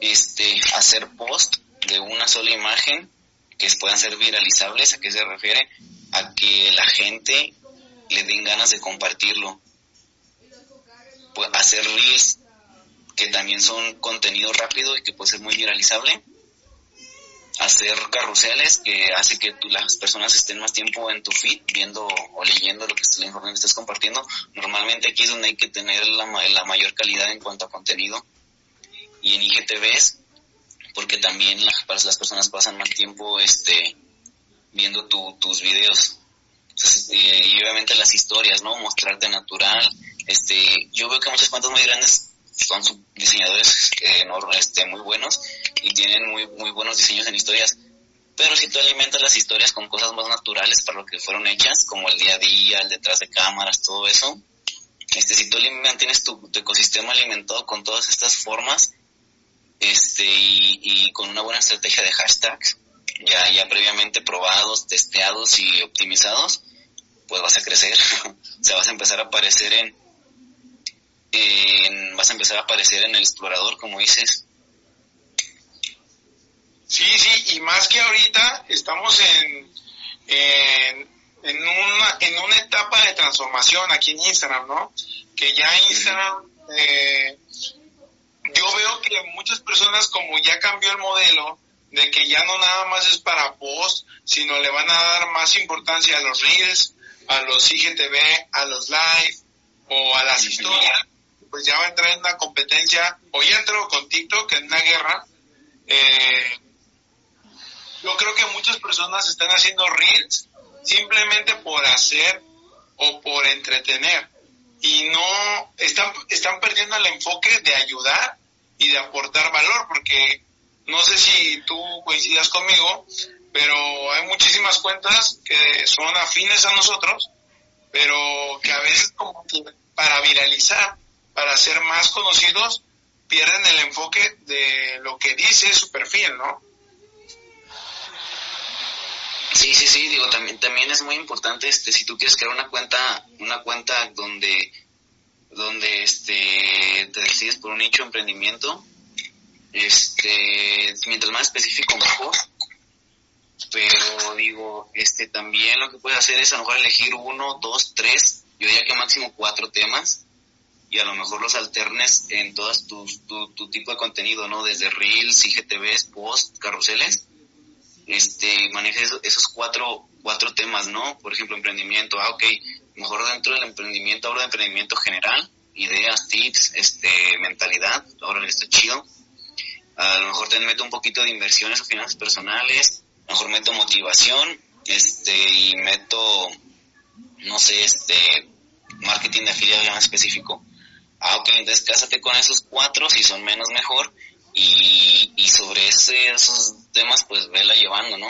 Este, hacer post de una sola imagen que puedan ser viralizables, ¿a qué se refiere? A que la gente le den ganas de compartirlo. Pues hacer reels que también son contenido rápido y que puede ser muy viralizable hacer carruseles que hace que tú, las personas estén más tiempo en tu feed viendo o leyendo lo que la información compartiendo. Normalmente aquí es donde hay que tener la, la mayor calidad en cuanto a contenido. Y en IGTVs, porque también las, las personas pasan más tiempo este, viendo tu, tus videos. y, obviamente las historias, ¿no? Mostrarte natural. Este, yo veo que muchas cuentas muy grandes son diseñadores eh, este, muy buenos y tienen muy, muy buenos diseños en historias. Pero si tú alimentas las historias con cosas más naturales para lo que fueron hechas, como el día a día, el detrás de cámaras, todo eso, este, si tú mantienes tu, ecosistema alimentado con todas estas formas, este, y, y, con una buena estrategia de hashtags, ya, ya previamente probados, testeados y optimizados, pues vas a crecer. <laughs> o sea, vas a empezar a aparecer en, en, vas a empezar a aparecer en el explorador, como dices, Sí, sí, y más que ahorita estamos en, en, en, una, en una etapa de transformación aquí en Instagram, ¿no? Que ya Instagram, eh, yo veo que muchas personas como ya cambió el modelo, de que ya no nada más es para post, sino le van a dar más importancia a los reels, a los IGTV, a los live o a las historias, pues ya va a entrar en una competencia, o ya entró con TikTok en una guerra, eh, yo creo que muchas personas están haciendo reels simplemente por hacer o por entretener. Y no, están, están perdiendo el enfoque de ayudar y de aportar valor, porque no sé si tú coincidas conmigo, pero hay muchísimas cuentas que son afines a nosotros, pero que a veces como que para viralizar, para ser más conocidos, pierden el enfoque de lo que dice su perfil, ¿no? Sí, sí, sí, digo, también, también es muy importante, este, si tú quieres crear una cuenta, una cuenta donde, donde, este, te decides por un nicho de emprendimiento, este, mientras más específico mejor, pero digo, este, también lo que puedes hacer es a lo mejor elegir uno, dos, tres, yo diría que máximo cuatro temas, y a lo mejor los alternes en todas tus, tu, tipo de contenido, ¿no? Desde Reels, IGTVs, Post, Carruseles, este, manejes esos, cuatro, cuatro temas, ¿no? Por ejemplo, emprendimiento, ah, ok, mejor dentro del emprendimiento hablo de emprendimiento general, ideas, tips, este, mentalidad, ahora está chido. A lo mejor te meto un poquito de inversiones o finanzas personales, a lo mejor meto motivación, este, y meto, no sé, este, marketing de afiliados más específico. Ah, ok, entonces cásate con esos cuatro, si son menos mejor, y, y sobre ese, esos temas pues vela llevando, ¿no?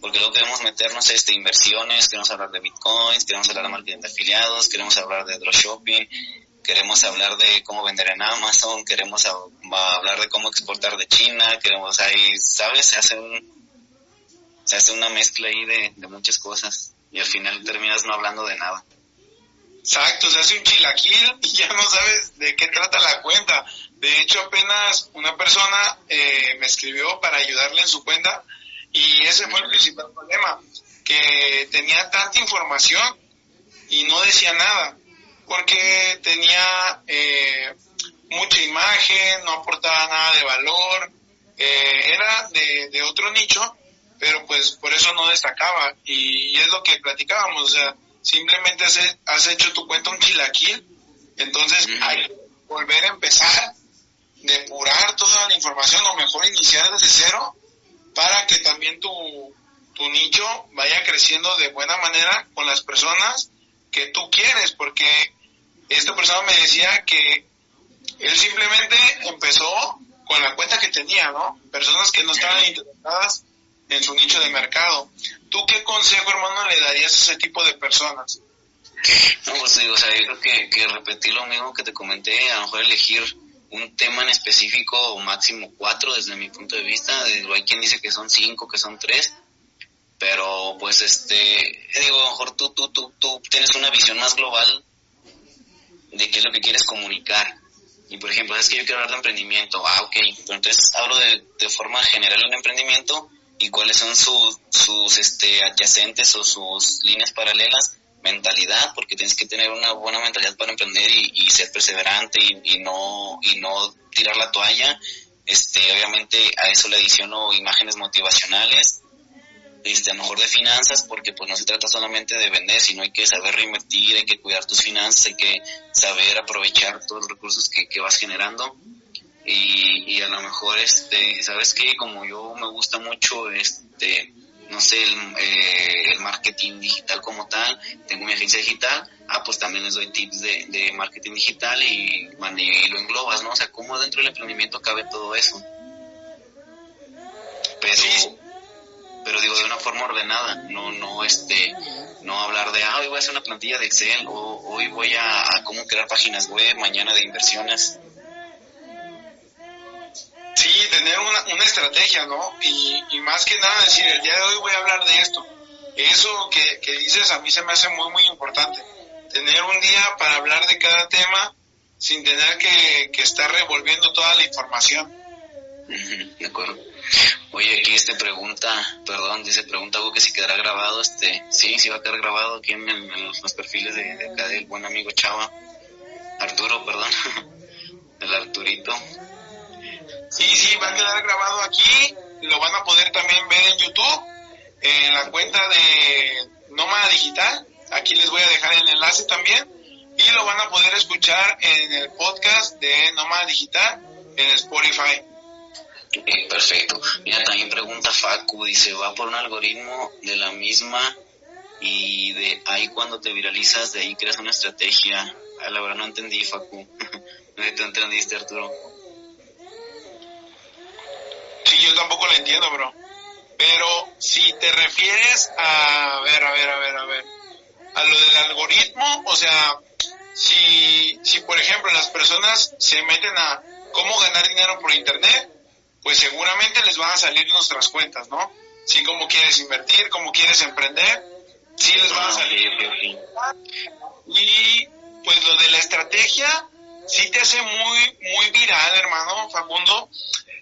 Porque luego queremos meternos este inversiones, queremos hablar de bitcoins, queremos hablar de marketing de afiliados, queremos hablar de dropshipping, queremos hablar de cómo vender en Amazon, queremos hablar de cómo exportar de China, queremos ahí, ¿sabes? Se hace un, se hace una mezcla ahí de, de muchas cosas y al final terminas no hablando de nada. Exacto, se hace un chilaquil y ya no sabes de qué trata la cuenta. De hecho, apenas una persona eh, me escribió para ayudarle en su cuenta y ese fue el principal problema, que tenía tanta información y no decía nada, porque tenía eh, mucha imagen, no aportaba nada de valor, eh, era de, de otro nicho, pero pues por eso no destacaba y, y es lo que platicábamos, o sea, simplemente has, hecho tu cuenta un chilaquil, entonces hay que volver a empezar, depurar toda la información o mejor iniciar desde cero para que también tu, tu nicho vaya creciendo de buena manera con las personas que tú quieres, porque esta persona me decía que él simplemente empezó con la cuenta que tenía, ¿no? Personas que no estaban interesadas en su nicho de mercado. ¿Tú qué consejo, hermano, le darías a ese tipo de personas? No, pues digo, o sea, yo creo que, que repetir lo mismo que te comenté, a lo mejor elegir un tema en específico o máximo cuatro desde mi punto de vista. Hay quien dice que son cinco, que son tres, pero pues este, digo, a lo mejor tú, tú, tú, tú tienes una visión más global de qué es lo que quieres comunicar. Y por ejemplo, es que yo quiero hablar de emprendimiento. Ah, ok. Pero entonces hablo de, de forma general en emprendimiento y cuáles son sus, sus este, adyacentes o sus líneas paralelas. Mentalidad, porque tienes que tener una buena mentalidad para emprender y, ser perseverante y, no, y no tirar la toalla. Este, obviamente a eso le adiciono imágenes motivacionales, este, a lo mejor de finanzas, porque pues no se trata solamente de vender, sino hay que saber reinvertir, hay que cuidar tus finanzas, hay que saber aprovechar todos los recursos que, que vas generando y, y a lo mejor este sabes que como yo me gusta mucho este no sé el, eh, el marketing digital como tal tengo mi agencia digital ah pues también les doy tips de, de marketing digital y, y lo englobas no o sea cómo dentro del emprendimiento cabe todo eso pero pero digo de una forma ordenada no no este no hablar de ah hoy voy a hacer una plantilla de Excel o hoy voy a, a cómo crear páginas web mañana de inversiones Sí, tener una, una estrategia, ¿no? Y, más que nada decir, el día de hoy voy a hablar de esto. Eso que, que dices a mí se me hace muy, muy importante. Tener un día para hablar de cada tema sin tener que, que estar revolviendo toda la información. <laughs> De acuerdo. Oye, aquí este pregunta, perdón, dice pregunta algo que si quedará grabado, este, sí, sí va a quedar grabado aquí en, los, perfiles de, de acá del buen amigo Chava, Arturo, perdón, <laughs> el Arturito, Sí, sí, va a quedar grabado aquí, lo van a poder también ver en YouTube, en la cuenta de Nómada Digital, aquí les voy a dejar el enlace también, y lo van a poder escuchar en el podcast de Nómada Digital en Spotify. perfecto. Mira, también pregunta Facu, dice, ¿va por un algoritmo de la misma y de ahí cuando te viralizas, de ahí creas una estrategia. A ah, la verdad no entendí, Facu. <laughs> no te entendiste, Arturo. Sí, yo tampoco lo entiendo, bro. Pero si te refieres a, a ver, a ver, a ver, a ver, a lo del algoritmo, o sea, si, si por ejemplo las personas se meten a cómo ganar dinero por internet, pues seguramente les van a salir nuestras cuentas, ¿no? Si cómo quieres invertir, cómo quieres emprender, sí les van a salir. Y pues lo de la estrategia sí te hace muy, muy viral, hermano Facundo,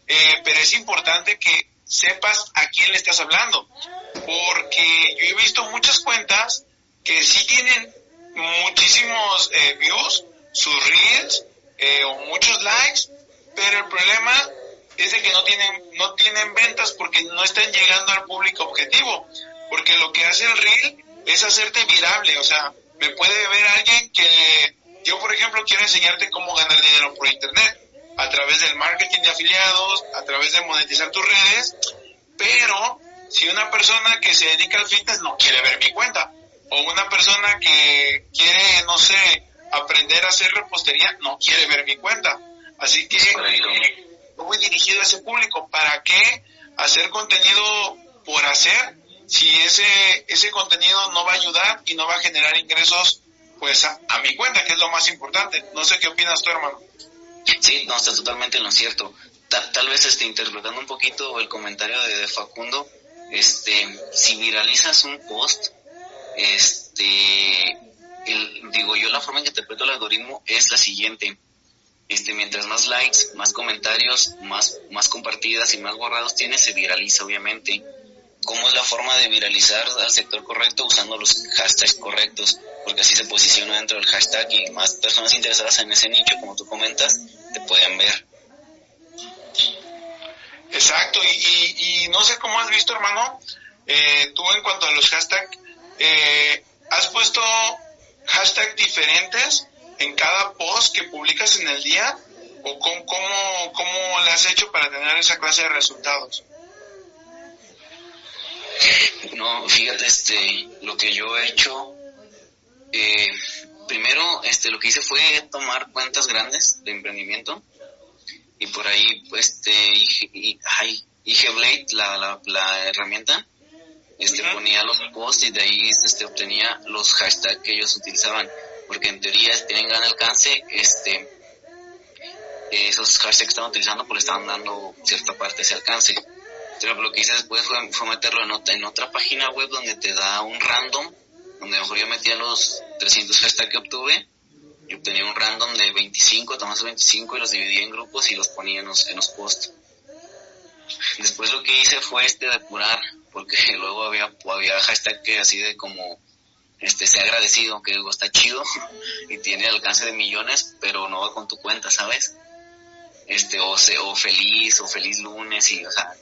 eh, pero es importante que sepas a quién le estás hablando, porque yo he visto muchas cuentas que sí tienen muchísimos eh, views, sus reels eh, o muchos likes, pero el problema es de que no tienen no tienen ventas porque no están llegando al público objetivo, porque lo que hace el reel es hacerte virable, o sea, me puede ver alguien que yo por ejemplo quiero enseñarte cómo ganar dinero por internet a través del marketing de afiliados, a través de monetizar tus redes, pero si una persona que se dedica al fitness no quiere ver mi cuenta, o una persona que quiere, no sé, aprender a hacer repostería, no quiere ver mi cuenta. Así que voy dirigido a ese público. ¿Para qué hacer contenido por hacer si ese, ese contenido no va a ayudar y no va a generar ingresos pues a, mi cuenta, que es lo más importante? No sé qué opinas tú, hermano. Sí, no, está totalmente en lo cierto. Tal, vez esté interpretando un poquito el comentario de, de Facundo, este, si viralizas un post, este, el, digo yo, la forma en que interpreto el algoritmo es la siguiente. Este, mientras más likes, más comentarios, más, más compartidas y más borrados tienes, se viraliza obviamente. ¿Cómo es la forma de viralizar al sector correcto? Usando los hashtags correctos, porque así se posiciona dentro del hashtag y más personas interesadas en ese nicho, como tú comentas, te pueden ver. Exacto, y, no sé cómo has visto, hermano, eh, tú en cuanto a los hashtags, eh, has puesto hashtags diferentes en cada post que publicas en el día o cómo, cómo, cómo has hecho para tener esa clase de resultados? No, fíjate, este, lo que yo he hecho, eh, primero, este, lo que hice fue tomar cuentas grandes de emprendimiento y por ahí, pues, este, y, IG Blade, la, la, la herramienta, este, ponía los posts y de ahí este, obtenía los hashtags que ellos utilizaban, porque en teoría tienen gran alcance, este, esos hashtags que estaban utilizando pues le estaban dando cierta parte de ese alcance. Lo que hice después fue, fue meterlo en otra, en otra página web donde te da un random, donde mejor yo metía los 300 hashtags que obtuve y obtenía un random de 25, tomás 25 y los dividía en grupos y los ponía en los, en los posts. Después lo que hice fue este depurar porque <laughs> luego había, había hashtag que así de como, este, sea agradecido, que digo, está chido <laughs> y tiene alcance de millones, pero no va con tu cuenta, ¿sabes? Este, o, se, o feliz, o feliz lunes, y, o sea,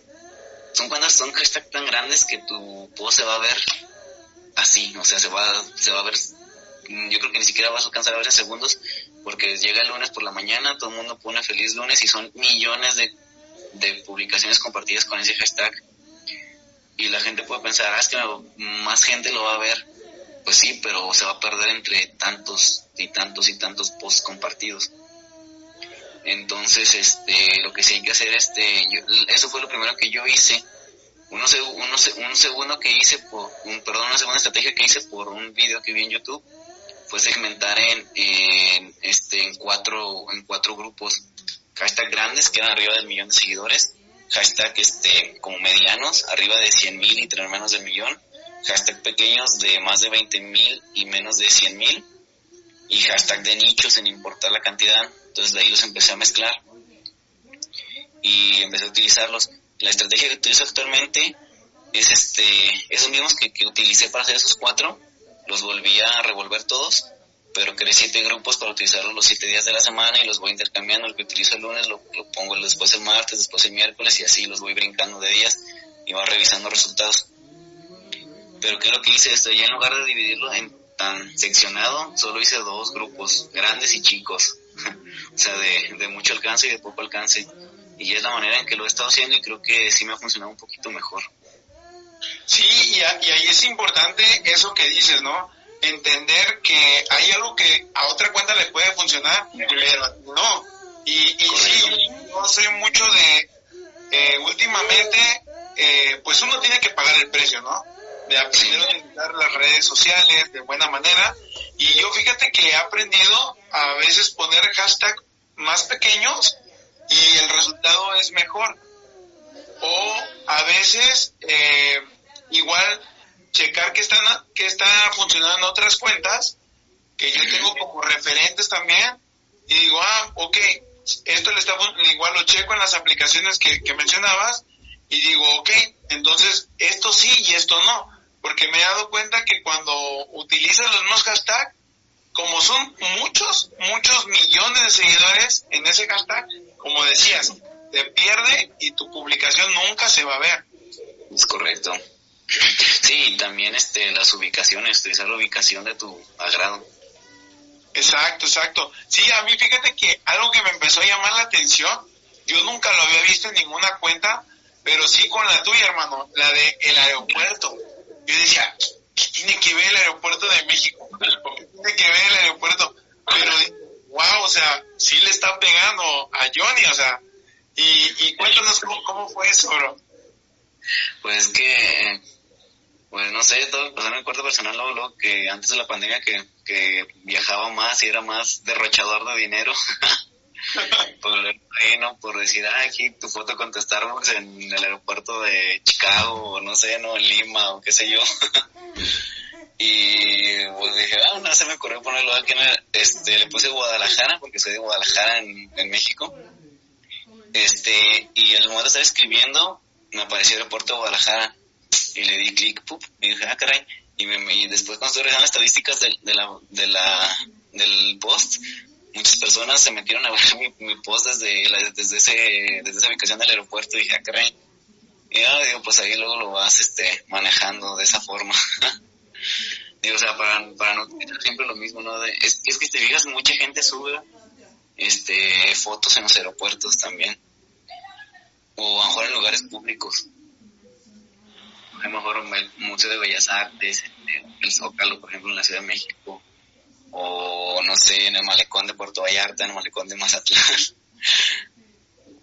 son cuentas, son hashtags tan grandes que tu post se va a ver así, o sea, se va, se va a ver, yo creo que ni siquiera vas a alcanzar a ver segundos, porque llega el lunes por la mañana, todo el mundo pone feliz lunes y son millones de, de publicaciones compartidas con ese hashtag y la gente puede pensar, ah, es que más gente lo va a ver. Pues sí, pero se va a perder entre tantos y tantos y tantos posts compartidos. Entonces, este, lo que sí hay que hacer, este, eso fue lo primero que yo hice. Uno, uno, un segundo que hice por, un, perdón, una segunda estrategia que hice por un video que vi en YouTube fue segmentar en, en, este, en cuatro, en cuatro grupos. Hashtag grandes, que eran arriba del millón de seguidores hashtag este, como medianos, arriba de 100 mil y menos de millón, hashtag pequeños de más de 20 mil y menos de 100 mil, y hashtag de nichos sin importar la cantidad. Entonces de ahí los empecé a mezclar y empecé a utilizarlos. La estrategia que utilizo actualmente es este, esos mismos que, que utilicé para hacer esos cuatro, los volví a revolver todos pero creé siete grupos para utilizarlos los siete días de la semana y los voy intercambiando. El que utilizo el lunes lo, pongo después el martes, después el miércoles y así los voy brincando de días y va revisando resultados. Pero ¿qué es lo que hice esto? Ya en lugar de dividirlo en tan seccionado, solo hice dos grupos, grandes y chicos. <laughs> o sea, de, de mucho alcance y de poco alcance. Y es la manera en que lo he estado haciendo y creo que sí me ha funcionado un poquito mejor. Sí, y, ahí es importante eso que dices, ¿no? Entender que hay algo que a otra cuenta le puede funcionar, pero no. Y, y sí, no sé mucho de, eh, últimamente, eh, pues uno tiene que pagar el precio, ¿no? De aprender a utilizar las redes sociales de buena manera. Y yo fíjate que he aprendido a veces poner hashtag más pequeños y el resultado es mejor. O a veces, eh, igual, checar que, están, que está funcionando otras cuentas, que yo tengo como referentes también, y digo, ah, ok, esto le está, igual lo checo en las aplicaciones que, que mencionabas, y digo, ok, entonces esto sí y esto no, porque me he dado cuenta que cuando utilizas los mismos hashtags, como son muchos, muchos millones de seguidores en ese hashtag, como decías, te pierde y tu publicación nunca se va a ver. Es correcto. Sí, también este, las ubicaciones, utilizar la ubicación de tu agrado. Exacto, exacto. Sí, a mí fíjate que algo que me empezó a llamar la atención, yo nunca lo había visto en ninguna cuenta, pero sí con la tuya, hermano, la de el aeropuerto. Yo decía, ¿qué tiene que ver el aeropuerto de México? ¿Qué tiene que ver el aeropuerto? Pero, wow, o sea, sí le está pegando a Johnny, o sea, y, y cuéntanos cómo, cómo fue eso, bro. Pues que pues no sé, todo pasó en el cuarto personal luego, que antes de la pandemia que, que viajaba más y era más derrochador de dinero. <laughs> <laughs> por bueno, por decir, ah, aquí tu foto con tu Starbucks en el aeropuerto de Chicago, o no sé, no, en Lima, o qué sé yo. <laughs> y pues dije, ah, no se me ocurrió ponerlo aquí en el, este, le puse Guadalajara, porque soy de Guadalajara en, México. Este, y el momento de estar escribiendo, me apareció el aeropuerto de Guadalajara y le di clic, y dije, ah, caray. Y, me, después cuando estoy revisando estadísticas de, de la, del post, muchas personas se metieron a ver <laughs> mi, post desde, desde, ese, desde esa ubicación del aeropuerto y dije, ah, caray. Y ya, digo, pues ahí luego lo vas este, manejando de esa forma. <laughs> digo, o sea, para, para no tener siempre lo mismo, ¿no? es, es que te fijas, mucha gente sube este, fotos en los aeropuertos también. O a lo mejor en lugares públicos a lo mejor el Museo de Bellas Artes, el Zócalo, por ejemplo, en la Ciudad de México, o no sé, en el Malecón de Puerto Vallarta, en el Malecón de Mazatlán.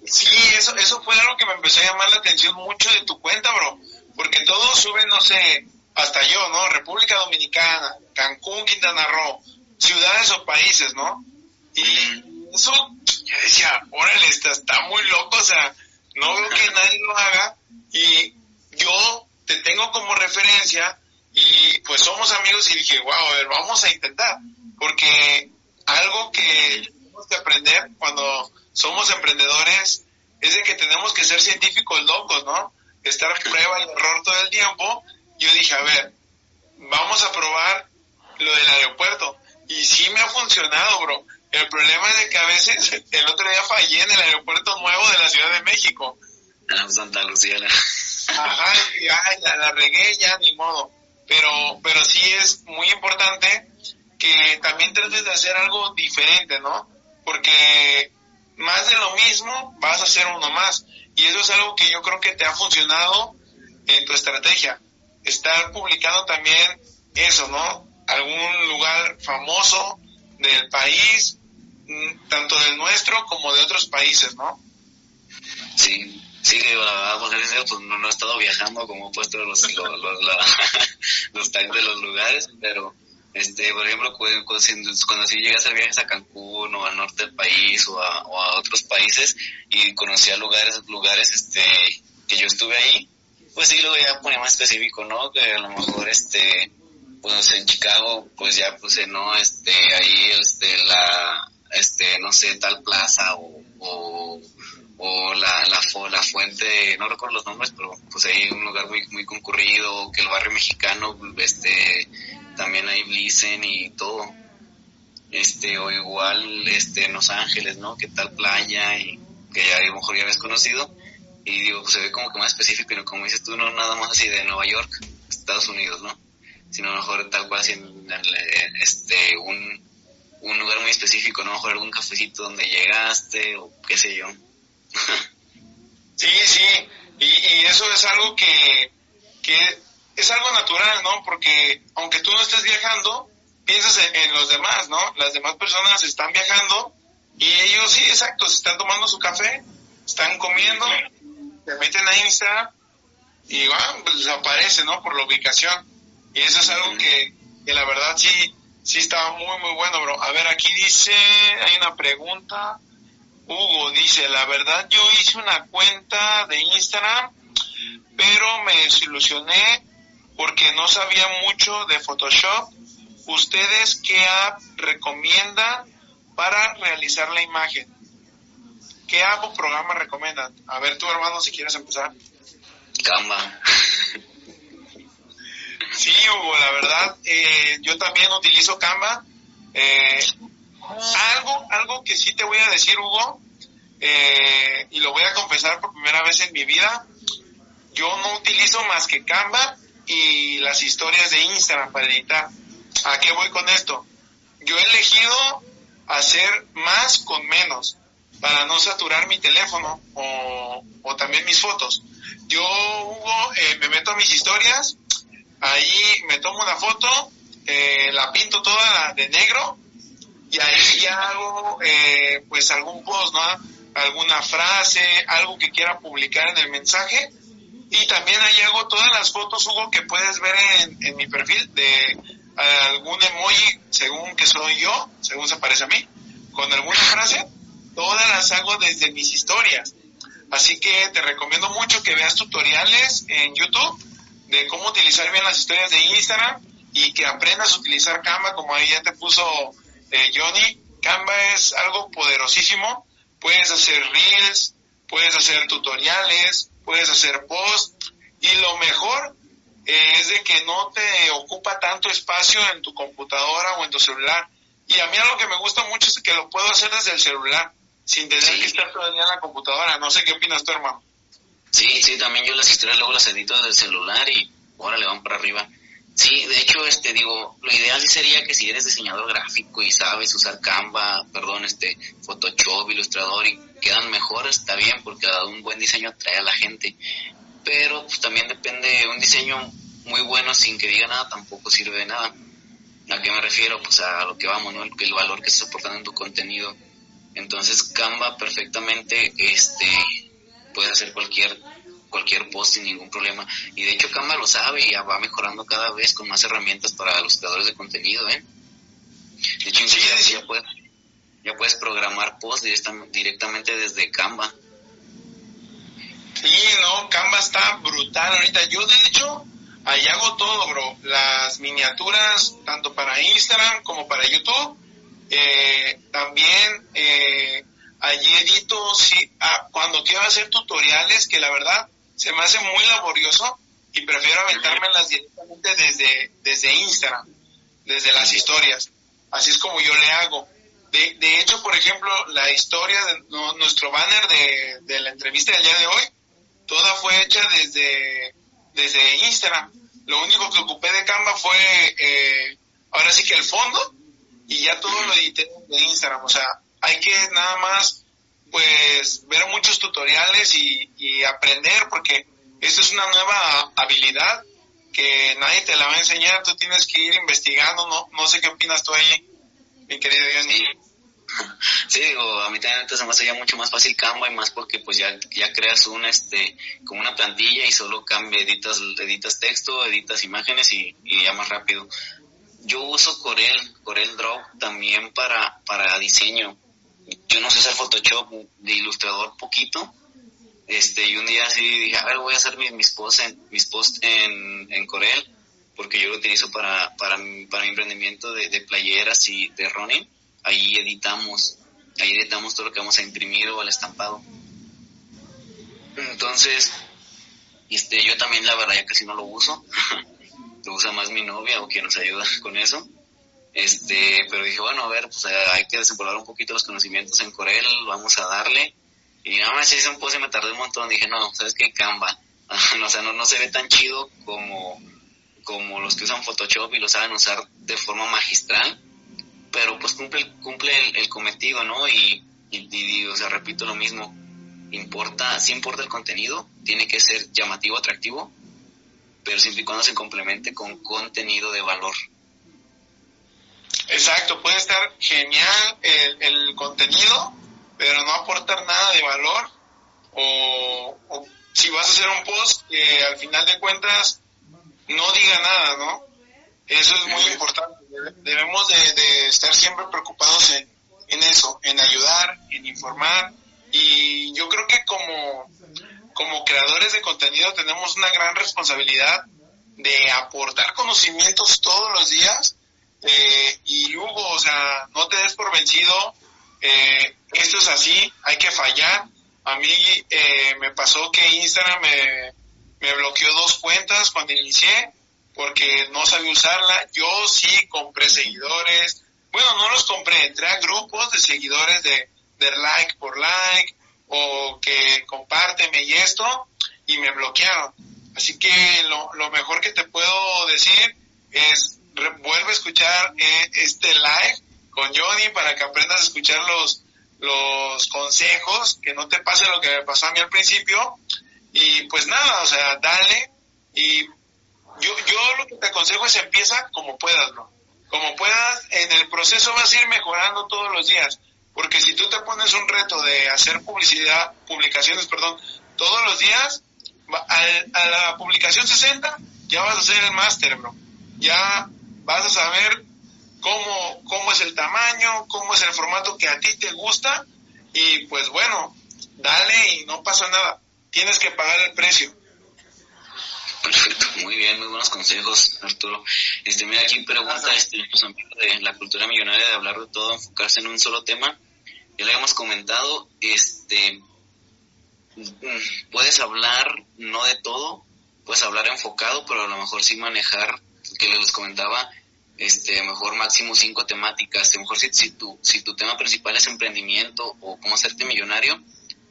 Sí, eso, eso fue algo que me empezó a llamar la atención mucho de tu cuenta, bro, porque todos suben, no sé, hasta yo, ¿no? República Dominicana, Cancún, Quintana Roo, ciudades o países, ¿no? Y eso, yo decía, órale, está, está muy loco, o sea, no veo que nadie lo haga y yo te tengo como referencia y pues somos amigos y dije, wow, a ver, vamos a intentar, porque algo que tenemos que aprender cuando somos emprendedores es de que tenemos que ser científicos locos, ¿no? Estar a prueba y error todo el tiempo. Yo dije, a ver, vamos a probar lo del aeropuerto. Y sí me ha funcionado, bro. El problema es de que a veces <laughs> el otro día fallé en el aeropuerto nuevo de la Ciudad de México. Ah, Santa Lucía. Ajá, ay, la, la regué ya, ni modo. Pero, pero sí es muy importante que también trates de hacer algo diferente, ¿no? Porque más de lo mismo vas a hacer uno más. Y eso es algo que yo creo que te ha funcionado en tu estrategia. Estar publicando también eso, ¿no? Algún lugar famoso del país, mm, tanto del nuestro como de otros países, ¿no? Sí, Sí, la verdad, pues no, he estado viajando como he puesto los, <laughs> los, los, los tags de los lugares, pero, este, por ejemplo, cuando, cuando sí llegué a hacer viajes a Cancún o al norte del país o a, o a otros países y conocía lugares, lugares, este, que yo estuve ahí, pues sí, luego ya ponía más específico, ¿no? Que a lo mejor, este, pues en Chicago, pues ya puse, ¿no? Este, ahí, este, la, este, no sé, tal plaza o, o o la, la, la fuente, no recuerdo los nombres, pero pues ahí un lugar muy, muy concurrido, que el barrio mexicano, este, también hay Blissen y todo, este, o igual, este, en Los Ángeles, ¿no? Que tal playa y que ya a lo mejor ya habías conocido, y digo, pues se ve como que más específico, y como dices tú, no nada más así de Nueva York, Estados Unidos, ¿no? Sino mejor tal cual así en, este, un, un lugar muy específico, ¿no? A lo mejor algún cafecito donde llegaste, o qué sé yo. <laughs> Sí, sí, y, eso es algo que, que es algo natural, ¿no? Porque aunque tú no estés viajando, piensas en, los demás, ¿no? Las demás personas están viajando y ellos, sí, exacto, se están tomando su café, están comiendo, se meten a Instagram y bueno, pues aparece, ¿no? Por la ubicación. Y eso es algo que, que la verdad sí, sí estaba muy, muy bueno, bro. A ver, aquí dice, hay una pregunta. Hugo dice, la verdad yo hice una cuenta de Instagram, pero me desilusioné porque no sabía mucho de Photoshop. ¿Ustedes qué app recomiendan para realizar la imagen? ¿Qué app o programa recomiendan? A ver, tú hermano, si quieres empezar. Canva. <laughs> Sí, Hugo, la verdad, eh, yo también utilizo Canva. Eh, algo, algo que sí te voy a decir, Hugo, eh, y lo voy a confesar por primera vez en mi vida, yo no utilizo más que Canva y las historias de Instagram para editar. ¿A qué voy con esto? Yo he elegido hacer más con menos para no saturar mi teléfono o, también mis fotos. Yo, Hugo, eh, me meto a mis historias, ahí me tomo una foto, eh, la pinto toda de negro y ahí ya hago eh, pues algún post, ¿no? Alguna frase, algo que quiera publicar en el mensaje y también ahí hago todas las fotos, Hugo, que puedes ver en, mi perfil de algún emoji según que soy yo, según se parece a mí, con alguna frase, todas las hago desde mis historias. Así que te recomiendo mucho que veas tutoriales en YouTube de cómo utilizar bien las historias de Instagram y que aprendas a utilizar Canva como ahí ya te puso eh, Johnny. Canva es algo poderosísimo. Puedes hacer reels, puedes hacer tutoriales, puedes hacer posts y lo mejor eh, es de que no te ocupa tanto espacio en tu computadora o en tu celular. Y a mí algo que me gusta mucho es que lo puedo hacer desde el celular sin tener que estar todo el día en la computadora. No sé qué opinas tú, hermano. Sí, sí, también yo las historias luego las edito desde el celular y ahora le van para arriba. Sí, de hecho, este, digo, lo ideal sería que si eres diseñador gráfico y sabes usar Canva, perdón, este, Photoshop, Ilustrador y quedan mejor, está bien porque un buen diseño atrae a la gente. Pero pues, también depende, un diseño muy bueno sin que diga nada tampoco sirve de nada. ¿A qué me refiero? Pues a lo que vamos, ¿no? El, el valor que estás aportando en tu contenido entonces Canva perfectamente este puede hacer cualquier cualquier post sin ningún problema. Y de hecho Canva lo sabe y ya va mejorando cada vez con más herramientas para los creadores de contenido, ¿eh? De hecho, ya, puedes, ya puedes programar posts directamente desde Canva. Sí, no, Canva está brutal ahorita. Yo de hecho ahí hago todo, bro. Las miniaturas, tanto para Instagram como para YouTube eh, también eh, allí edito sí, ah, cuando quiero hacer tutoriales que la verdad se me hace muy laborioso y prefiero aventármelas directamente desde, desde Instagram, desde las historias. Así es como yo le hago. De, de hecho, por ejemplo, la historia de nuestro banner de, de, la entrevista del día de hoy, toda fue hecha desde, desde Instagram. Lo único que ocupé de Canva fue, eh, ahora sí que el fondo y ya todo lo edité en Instagram. O sea, hay que nada más, pues, ver muchos tutoriales y, y aprender, porque esto es una nueva habilidad que nadie te la va a enseñar, tú tienes que ir investigando, no, no sé qué opinas tú ahí, mi querido Johnny. Sí, <laughs> digo, a mí también se me hace mucho más fácil Canva y más porque pues ya, ya creas un, este, como una plantilla y solo cambia, editas, editas texto, editas imágenes y, y ya más rápido yo uso Corel, Corel Draw también para, para diseño. Yo no sé hacer Photoshop de ilustrador poquito. Este, y un día así dije, a ver, voy a hacer mis, mis posts en, mis posts en Corel, porque yo lo utilizo para, para, para mi emprendimiento de, de playeras y de running. Ahí editamos, ahí editamos todo lo que vamos a imprimir o al estampado. Entonces, este, yo también la verdad ya casi no lo uso. <laughs> lo usa más mi novia o quien nos ayuda con eso. Este, pero dije, bueno, a ver, pues eh, hay que desenvolver un poquito los conocimientos en Corel, vamos a darle. Y nada más hice un post y me tardé un montón. Dije, no, ¿sabes qué? Canva. <laughs> o sea, no, no se ve tan chido como, como los que usan Photoshop y lo saben usar de forma magistral. Pero pues cumple, cumple el, cometido, ¿no? Y, y, y, o sea, repito lo mismo. Importa, sí importa el contenido, tiene que ser llamativo, atractivo, pero siempre y cuando se complemente con contenido de valor. Exacto, puede estar genial el, el contenido, pero no aportar nada de valor. O, o, si vas a hacer un post que al final de cuentas no diga nada, ¿no? Eso es muy importante. Debemos de, de estar siempre preocupados en, en, eso, en ayudar, en informar. Y yo creo que como, como creadores de contenido tenemos una gran responsabilidad de aportar conocimientos todos los días eh, y Hugo, o sea, no te des por vencido, eh, esto es así, hay que fallar. A mí eh, me pasó que Instagram me, me bloqueó dos cuentas cuando inicié porque no sabía usarla. Yo sí compré seguidores. Bueno, no los compré, entré a grupos de seguidores de, de like por like o que compárteme y esto y me bloquearon. Así que lo, lo mejor que te puedo decir es vuelve a escuchar eh, este live con Johnny para que aprendas a escuchar los, los consejos, que no te pase lo que me pasó a mí al principio. Y pues nada, o sea, dale. Y yo, yo lo que te aconsejo es empieza como puedas, ¿no? Como puedas, en el proceso vas a ir mejorando todos los días. Porque si tú te pones un reto de hacer publicidad, publicaciones, perdón, todos los días, a, la publicación 60 ya vas a hacer el máster, bro. Ya vas a saber cómo, cómo es el tamaño, cómo es el formato que a ti te gusta y pues bueno, dale y no pasa nada, tienes que pagar el precio. Perfecto, muy bien, muy buenos consejos, Arturo. Este, mira, aquí pregunta este, los amigos de la cultura millonaria de hablar de todo, enfocarse en un solo tema. Ya le habíamos comentado, este, mm, puedes hablar no de todo, puedes hablar enfocado, pero a lo mejor sí manejar, que les comentaba, este, mejor máximo cinco temáticas. A mejor si, si, tu, si tu tema principal es emprendimiento o cómo hacerte millonario,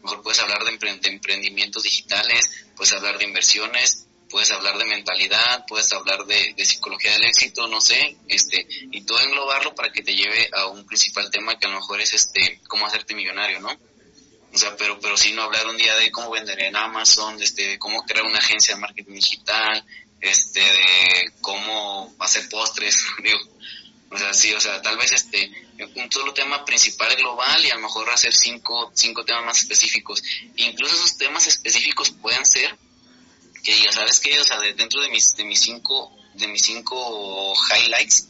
mejor puedes hablar de, emprendimientos digitales, puedes hablar de inversiones, puedes hablar de mentalidad, puedes hablar de, de, psicología del éxito, no sé, este, y todo englobarlo para que te lleve a un principal tema que a lo mejor es este, cómo hacerte millonario, ¿no? O sea, pero, pero si no hablar un día de cómo vender en Amazon, este, de cómo crear una agencia de marketing digital, este, de cómo hacer postres, <laughs> digo, o sea, sí, o sea, tal vez este, un solo tema principal global y a lo mejor hacer cinco, cinco temas más específicos. Incluso esos temas específicos pueden ser que ya sabes que, o sea, dentro de mis, de mis cinco, de mis cinco highlights,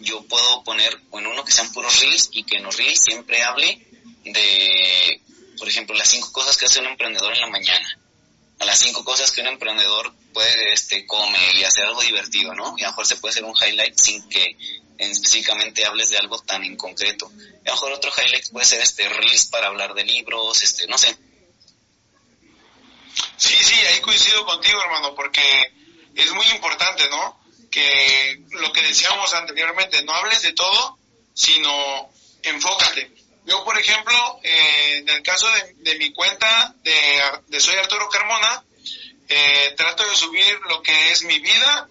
yo puedo poner en uno que sean puros reels y que en los reels siempre hable de, por ejemplo, las cinco cosas que hace un emprendedor en la mañana a las cinco cosas que un emprendedor puede este, comer y hacer algo divertido, ¿no? Y a lo mejor se puede hacer un highlight sin que específicamente hables de algo tan en concreto. Y a lo mejor otro highlight puede ser este reels para hablar de libros, este, no sé. Sí, sí, ahí coincido contigo, hermano, porque es muy importante, ¿no? Que lo que decíamos anteriormente, no hables de todo, sino enfócate. Yo, por ejemplo, eh, en el caso de, de mi cuenta de, de, Soy Arturo Carmona, eh, trato de subir lo que es mi vida,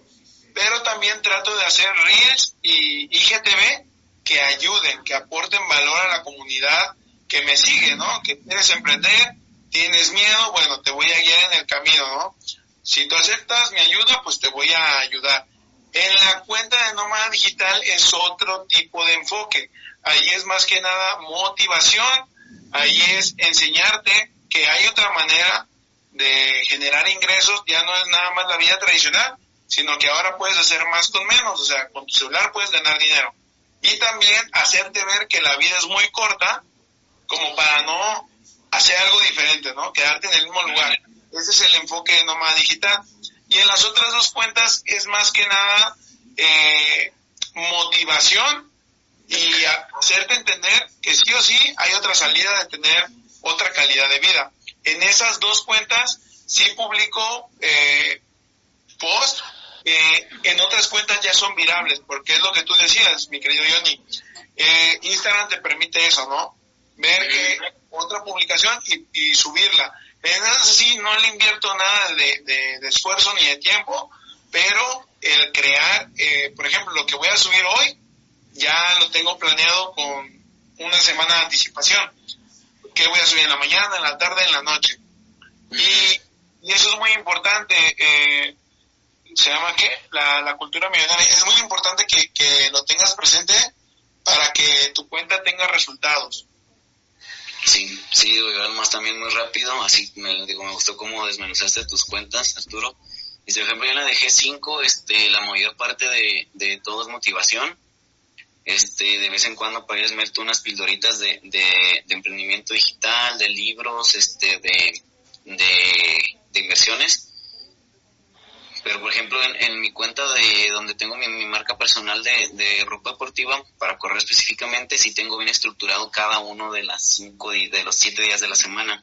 pero también trato de hacer Reels y IGTV que ayuden, que aporten valor a la comunidad que me sigue, ¿no? Que quieres emprender, tienes miedo, bueno, te voy a guiar en el camino, ¿no? Si tú aceptas mi ayuda, pues te voy a ayudar. En la cuenta de Nómada Digital es otro tipo de enfoque ahí es más que nada motivación, ahí es enseñarte que hay otra manera de generar ingresos, ya no es nada más la vida tradicional, sino que ahora puedes hacer más con menos, o sea, con tu celular puedes ganar dinero. Y también hacerte ver que la vida es muy corta, como para no hacer algo diferente, ¿no? Quedarte en el mismo lugar. Ese es el enfoque de Nómada Digital. Y en las otras dos cuentas es más que nada eh, motivación y hacerte entender que sí o sí hay otra salida de tener otra calidad de vida. En esas dos cuentas sí publico eh, post, eh, en otras cuentas ya son virables, porque es lo que tú decías, mi querido Johnny. Eh, Instagram te permite eso, ¿no? Ver que otra publicación y, subirla. En eso sí no le invierto nada de, de esfuerzo ni de tiempo, pero el crear, eh, por ejemplo, lo que voy a subir hoy, ya lo tengo planeado con una semana de anticipación. Que voy a subir en la mañana, en la tarde, en la noche. Y, y eso es muy importante. Eh, se llama qué? La, la cultura millonaria. Es muy importante que, que lo tengas presente para que tu cuenta tenga resultados. Sí, sí, digo, más también muy rápido, así me, digo, me gustó cómo desmenuzaste tus cuentas, Arturo. Y por ejemplo, yo la dejé 5, este, la mayor parte de, de todo es motivación. Este, de vez en cuando ir meto unas pildoritas de, de, emprendimiento digital, de libros, este, de, de, de inversiones. Pero por ejemplo en, mi cuenta de donde tengo mi, marca personal de, ropa deportiva para correr específicamente sí tengo bien estructurado cada uno de las cinco de los siete días de la semana.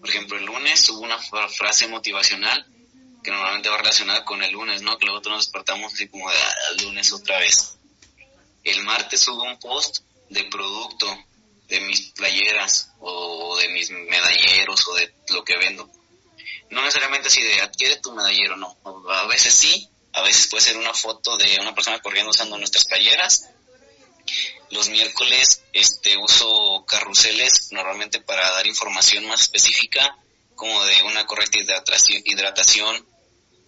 Por ejemplo el lunes subo una frase motivacional que normalmente va relacionada con el lunes no que luego nos despertamos así como de ah, lunes otra vez el martes subo un post de producto de mis playeras o de mis medalleros o de lo que vendo no necesariamente así de adquiere tu medallero, no. A veces sí, a veces puede ser una foto de una persona corriendo usando nuestras playeras. Los miércoles este uso carruseles normalmente para dar información más específica, como de una correcta hidratación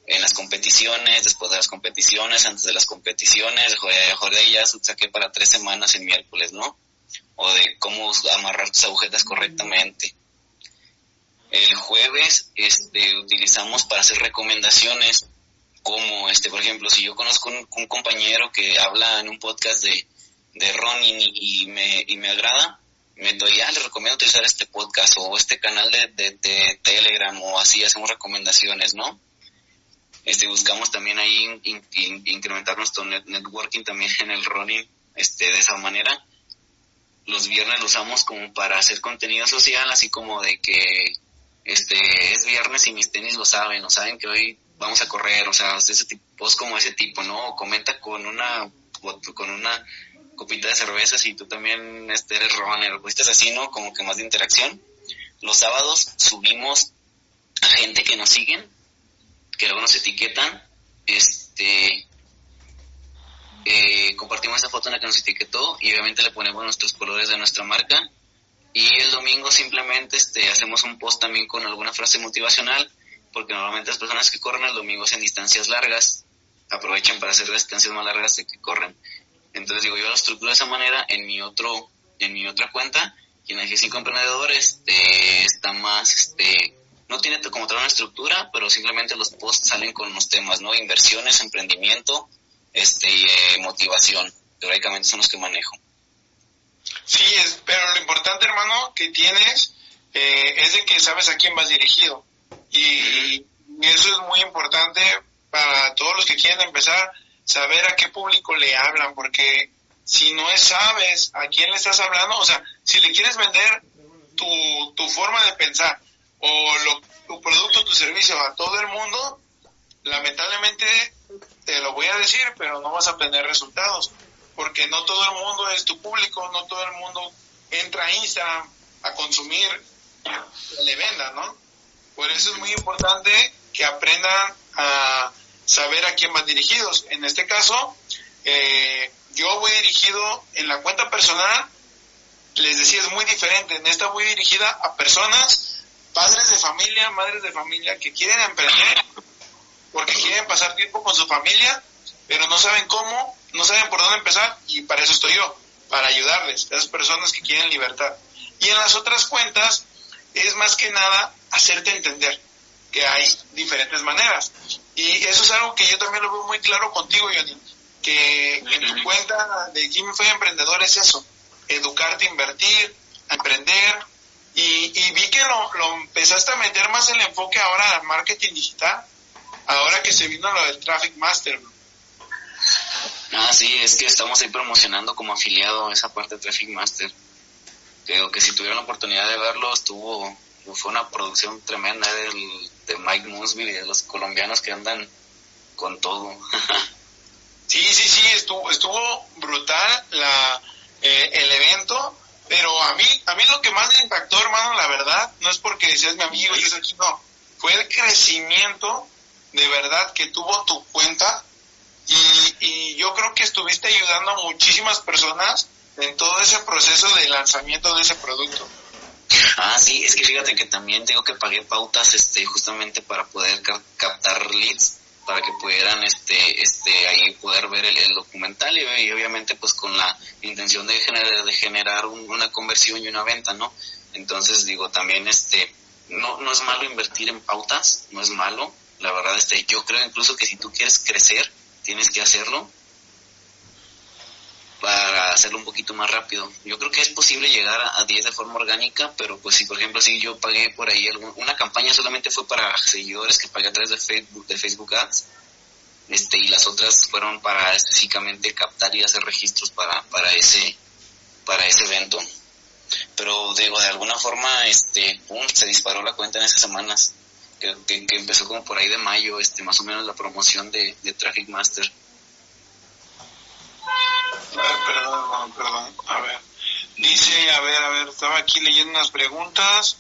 en las competiciones, después de las competiciones, antes de las competiciones, mejor de ya saqué para tres semanas en miércoles, ¿no? O de cómo amarrar tus agujetas correctamente el jueves este, utilizamos para hacer recomendaciones como, este, por ejemplo, si yo conozco un, un compañero que habla en un podcast de, de Ronin y, me, y me agrada, me doy, ah, le recomiendo utilizar este podcast o este canal de, de, Telegram o así hacemos recomendaciones, ¿no? Este, buscamos también ahí incrementar nuestro networking también en el Ronin, este, de esa manera. Los viernes lo usamos como para hacer contenido social, así como de que este, es viernes y mis tenis lo saben, o saben que hoy vamos a correr, o sea, ese tipo, es como ese tipo, ¿no? comenta con una, con una copita de cerveza si tú también este, eres runner, es así, ¿no? Como que más de interacción. Los sábados subimos a gente que nos siguen, que luego nos etiquetan, este, eh, compartimos esa foto en la que nos etiquetó y obviamente le ponemos nuestros colores de nuestra marca y el domingo simplemente este, hacemos un post también con alguna frase motivacional, porque normalmente las personas que corren el domingo hacen distancias largas, aprovechan para hacer las distancias más largas de que corren. Entonces digo, yo lo estructuro de esa manera en mi otro, en mi otra cuenta, y en el G5 Emprendedor este, está más, este, no tiene como tal una estructura, pero simplemente los posts salen con los temas, ¿no? Inversiones, emprendimiento, este, y eh, motivación. Teóricamente son los que manejo. Sí, es, pero lo importante, hermano, que tienes eh, es de que sabes a quién vas dirigido. Y, eso es muy importante para todos los que quieren empezar, saber a qué público le hablan, porque si no sabes a quién le estás hablando, o sea, si le quieres vender tu, tu forma de pensar o lo, tu producto, tu servicio a todo el mundo, lamentablemente te lo voy a decir, pero no vas a tener resultados porque no todo el mundo es tu público, no todo el mundo entra a Instagram a consumir que le venda, ¿no? Por eso es muy importante que aprendan a saber a quién van dirigidos. En este caso, eh, yo voy dirigido en la cuenta personal, les decía, es muy diferente. En esta voy dirigida a personas, padres de familia, madres de familia, que quieren emprender porque quieren pasar tiempo con su familia, pero no saben cómo no saben por dónde empezar y para eso estoy yo, para ayudarles, esas personas que quieren libertad. Y en las otras cuentas es más que nada hacerte entender que hay diferentes maneras. Y eso es algo que yo también lo veo muy claro contigo, Johnny, que en tu cuenta de Jimmy Fue Emprendedor es eso, educarte, invertir, emprender. Y, y vi que lo, lo, empezaste a meter más el enfoque ahora al marketing digital, ahora que se vino lo del Traffic Master. Ah, sí, es que estamos ahí promocionando como afiliado esa parte de Traffic Master. Creo que si tuvieron la oportunidad de verlo, estuvo, fue una producción tremenda del, de Mike Musby y de los colombianos que andan con todo. <laughs> sí, sí, sí, estuvo, estuvo brutal la, eh, el evento, pero a mí, a mí lo que más me impactó, hermano, la verdad, no es porque seas mi amigo y es aquí, no, fue el crecimiento de verdad que tuvo tu cuenta y, yo creo que estuviste ayudando a muchísimas personas en todo ese proceso de lanzamiento de ese producto. Ah, sí, es que fíjate que también tengo que pagué pautas este justamente para poder captar leads para que pudieran este este ahí poder ver el, documental y, obviamente pues con la intención de generar de generar una conversión y una venta no entonces digo también este no no es malo invertir en pautas no es malo. La verdad este yo creo incluso que si tú quieres crecer tienes que hacerlo para hacerlo un poquito más rápido. Yo creo que es posible llegar a, 10 de forma orgánica, pero pues si por ejemplo si yo pagué por ahí una campaña solamente fue para seguidores que pagué a través de Facebook, de Facebook Ads, este y las otras fueron para específicamente captar y hacer registros para, para ese para ese evento. Pero digo, de alguna forma este pum, se disparó la cuenta en esas semanas. Que, que, empezó como por ahí de mayo, este más o menos la promoción de Traffic Master perdón, perdón. A ver. Dice, a ver, a ver, estaba aquí leyendo unas preguntas.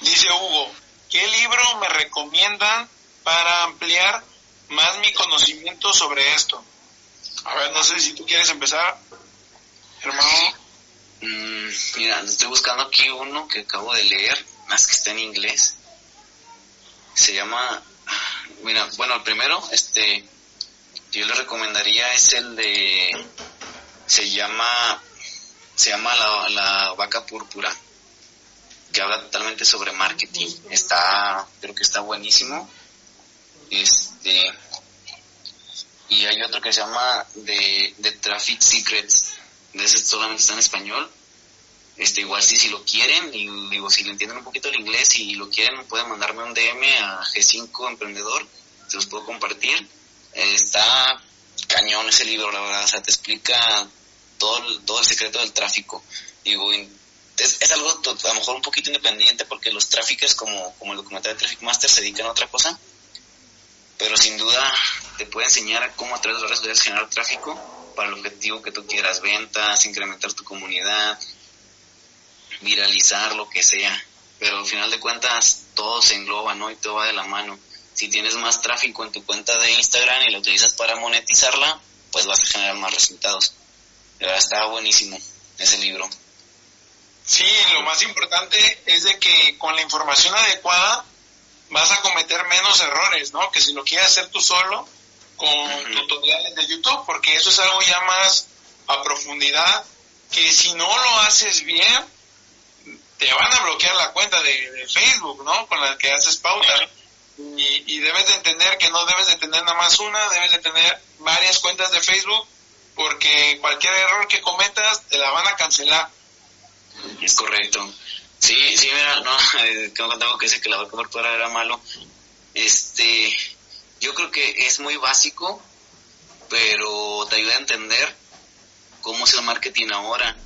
Dice Hugo, ¿qué libro me recomiendan para ampliar más mi conocimiento sobre esto? A ver, no sé si tú quieres empezar, hermano. Mm, mira, estoy buscando aquí uno que acabo de leer, más que está en inglés. Se llama, mira, bueno, el primero, este, yo le recomendaría es el de se llama se llama la, la vaca púrpura que habla totalmente sobre marketing. Está creo que está buenísimo. Este y hay otro que se llama de, de Traffic Secrets. De ese solamente está en español. Este igual si si lo quieren y digo si le entienden un poquito el inglés y lo quieren pueden mandarme un DM a G5 emprendedor se los puedo compartir está cañón ese libro, la verdad, o sea, te explica todo el, todo el secreto del tráfico. Digo, es, algo a lo mejor un poquito independiente porque los tráficos como, como el documental de Traffic Master se dedican a otra cosa, pero sin duda te puede enseñar cómo a través de las redes generar tráfico para el objetivo que tú quieras, ventas, incrementar tu comunidad, viralizar, lo que sea. Pero al final de cuentas todo se engloba, ¿no? Y todo va de la mano si tienes más tráfico en tu cuenta de Instagram y la utilizas para monetizarla, pues vas a generar más resultados. De verdad, está buenísimo ese libro. Sí, lo más importante es de que con la información adecuada vas a cometer menos errores, ¿no? Que si lo quieres hacer tú solo con tutoriales de YouTube, porque eso es algo ya más a profundidad, que si no lo haces bien, te van a bloquear la cuenta de, de Facebook, ¿no? Con la que haces pauta y, debes de entender que no debes de tener nada más una, debes de tener varias cuentas de Facebook porque cualquier error que cometas te la van a cancelar. Es correcto. Sí, sí, mira, no, <laughs> eh, tengo que decir que la cobertura era malo. Este, yo creo que es muy básico, pero te ayuda a entender cómo es el marketing ahora,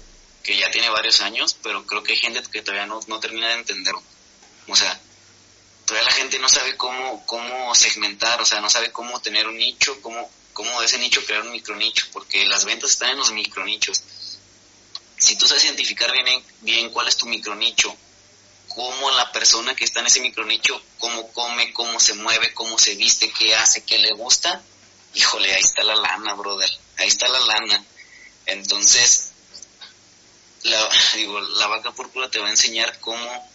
que ya tiene varios años, pero creo que hay gente que todavía no, no termina de entenderlo. O sea, todavía la gente no sabe cómo, cómo segmentar, o sea, no sabe cómo tener un nicho, cómo, cómo de ese nicho crear un micronicho, porque las ventas están en los micronichos. Si tú sabes identificar bien, bien cuál es tu micronicho, cómo la persona que está en ese micronicho, cómo come, cómo se mueve, cómo se viste, qué hace, qué le gusta, híjole, ahí está la lana, brother, ahí está la lana. Entonces, la, <laughs> digo, la vaca púrpura te va a enseñar cómo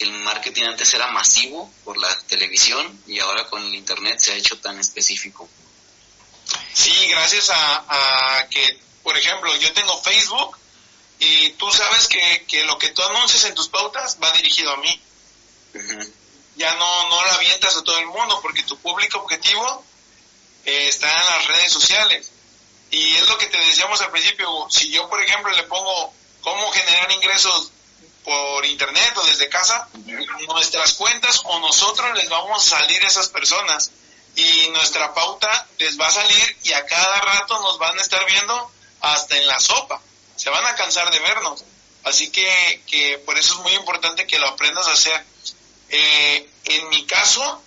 el marketing antes era masivo por la televisión y ahora con el internet se ha hecho tan específico. Sí, gracias a, que, por ejemplo, yo tengo Facebook y tú sabes que, lo que tú anuncias en tus pautas va dirigido a mí. Ya no, no lo avientas a todo el mundo porque tu público objetivo eh, está en las redes sociales. Y es lo que te decíamos al principio, si yo, por ejemplo, le pongo cómo generar ingresos por internet o desde casa, nuestras cuentas o nosotros les vamos a salir a esas personas y nuestra pauta les va a salir y a cada rato nos van a estar viendo hasta en la sopa. Se van a cansar de vernos. Así que, que por eso es muy importante que lo aprendas a hacer. Eh, en mi caso,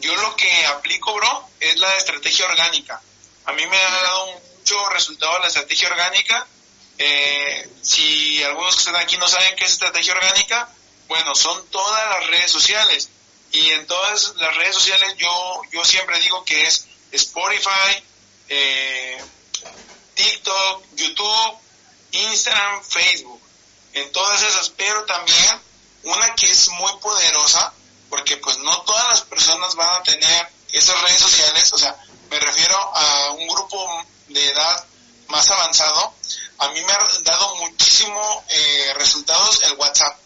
yo lo que aplico, bro, es la estrategia orgánica. A mí me ha dado mucho resultado la estrategia orgánica eh, si algunos que están aquí no saben qué es estrategia orgánica, bueno, son todas las redes sociales. Y en todas las redes sociales yo, yo siempre digo que es Spotify, eh, TikTok, YouTube, Instagram, Facebook. En todas esas, pero también una que es muy poderosa, porque pues no todas las personas van a tener esas redes sociales, o sea, me refiero a un grupo de edad más avanzado, a mí me ha dado muchísimo eh, resultados el WhatsApp.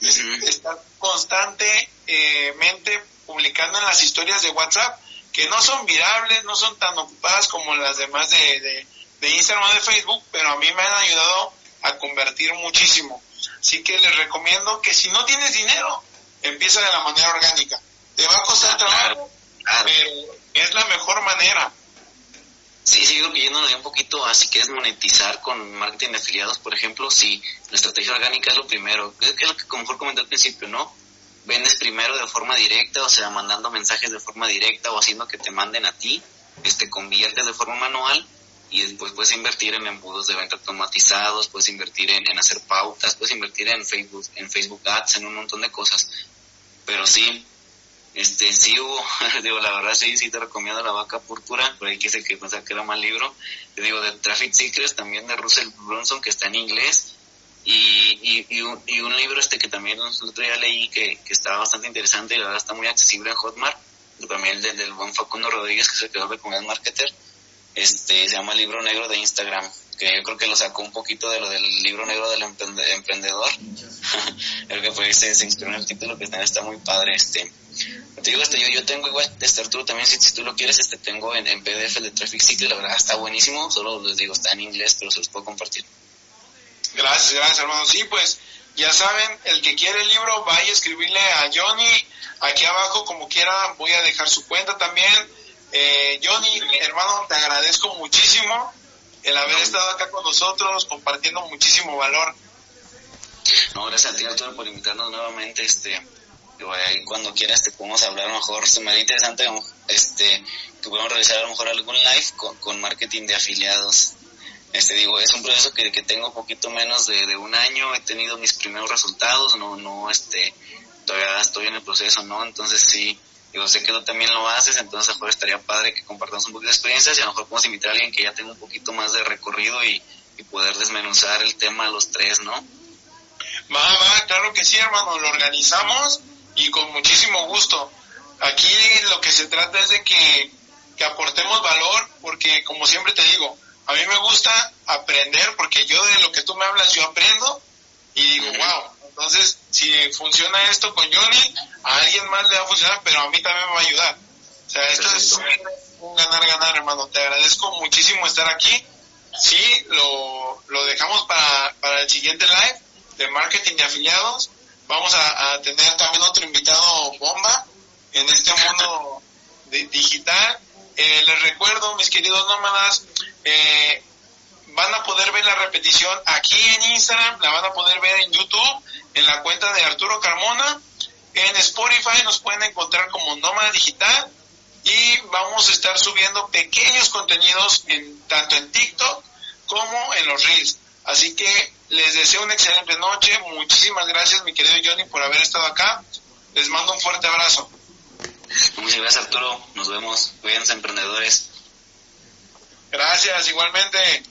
Estar constantemente publicando en las historias de WhatsApp, que no son virables, no son tan ocupadas como las demás de, de Instagram o de Facebook, pero a mí me han ayudado a convertir muchísimo. Así que les recomiendo que si no tienes dinero, empieza de la manera orgánica. Te va a costar trabajo, pero es la mejor manera. Sí, sí, creo que yéndonos un poquito así que es monetizar con marketing de afiliados, por ejemplo, si la estrategia orgánica es lo primero, es, lo que mejor comenté al principio, ¿no? Vendes primero de forma directa, o sea, mandando mensajes de forma directa o haciendo que te manden a ti, este, conviertes de forma manual y después puedes invertir en embudos de venta automatizados, puedes invertir en, en hacer pautas, puedes invertir en Facebook, en Facebook Ads, en un montón de cosas. Pero sí, este, sí hubo, <laughs> digo, la verdad sí, sí te recomiendo La Vaca Púrpura, por ahí quise que pensar que era mal libro. Te digo, de Traffic Secrets, también de Russell Brunson, que está en inglés. Y, y, un, y un libro este que también el otro día leí que, que estaba bastante interesante y la verdad está muy accesible en Hotmart. También el del, buen Facundo Rodríguez, que se quedó de comunidad marketer este, se llama libro negro de Instagram, que yo creo que lo sacó un poquito de lo del libro negro del emprendedor. <laughs> creo que fue, se, se inspiró en el título que también está muy padre, este. Te digo, este, yo, yo tengo igual, este Arturo también, si, tú lo quieres, este, tengo en, PDF de Traffic City, la verdad está buenísimo, solo les digo, está en inglés, pero se los puedo compartir. Gracias, gracias hermano. Sí, pues ya saben, el que quiere el libro, vaya a escribirle a Johnny. Aquí abajo, como quiera, voy a dejar su cuenta también eh, Johnny, hermano, te agradezco muchísimo el haber estado acá con nosotros, compartiendo muchísimo valor. No, gracias a ti, Arturo, por invitarnos nuevamente. Este, cuando quieras te podemos hablar mejor, se me da interesante este, que podamos realizar a lo mejor algún live con, marketing de afiliados. Este, digo, es un proceso que, que tengo poquito menos de, de, un año, he tenido mis primeros resultados, no, no, este, todavía estoy en el proceso, ¿no? Entonces sí, Digo, sé que tú también lo haces, entonces a lo mejor estaría padre que compartamos un poquito de experiencias y a lo mejor podemos invitar a alguien que ya tenga un poquito más de recorrido y, poder desmenuzar el tema a los tres, ¿no? Va, va, claro que sí, hermano, lo organizamos y con muchísimo gusto. Aquí lo que se trata es de que, que aportemos valor, porque como siempre te digo, a mí me gusta aprender, porque yo de lo que tú me hablas, yo aprendo y digo, wow, entonces, si funciona esto con Johnny, a alguien más le va a funcionar, pero a mí también me va a ayudar. O sea, esto es un ganar-ganar, hermano. Te agradezco muchísimo estar aquí. Sí, lo, lo dejamos para, para el siguiente live de marketing de afiliados. Vamos a, tener también otro invitado bomba en este mundo <laughs> digital. Eh, les recuerdo, mis queridos nómadas, eh, van a poder ver la repetición aquí en Instagram, la van a poder ver en YouTube, en la cuenta de Arturo Carmona. En Spotify nos pueden encontrar como Nómada Digital y vamos a estar subiendo pequeños contenidos en, tanto en TikTok como en los Reels. Así que les deseo una excelente noche. Muchísimas gracias, mi querido Johnny, por haber estado acá. Les mando un fuerte abrazo. Muchas gracias, Arturo. Nos vemos. Cuídense, emprendedores. Gracias, igualmente.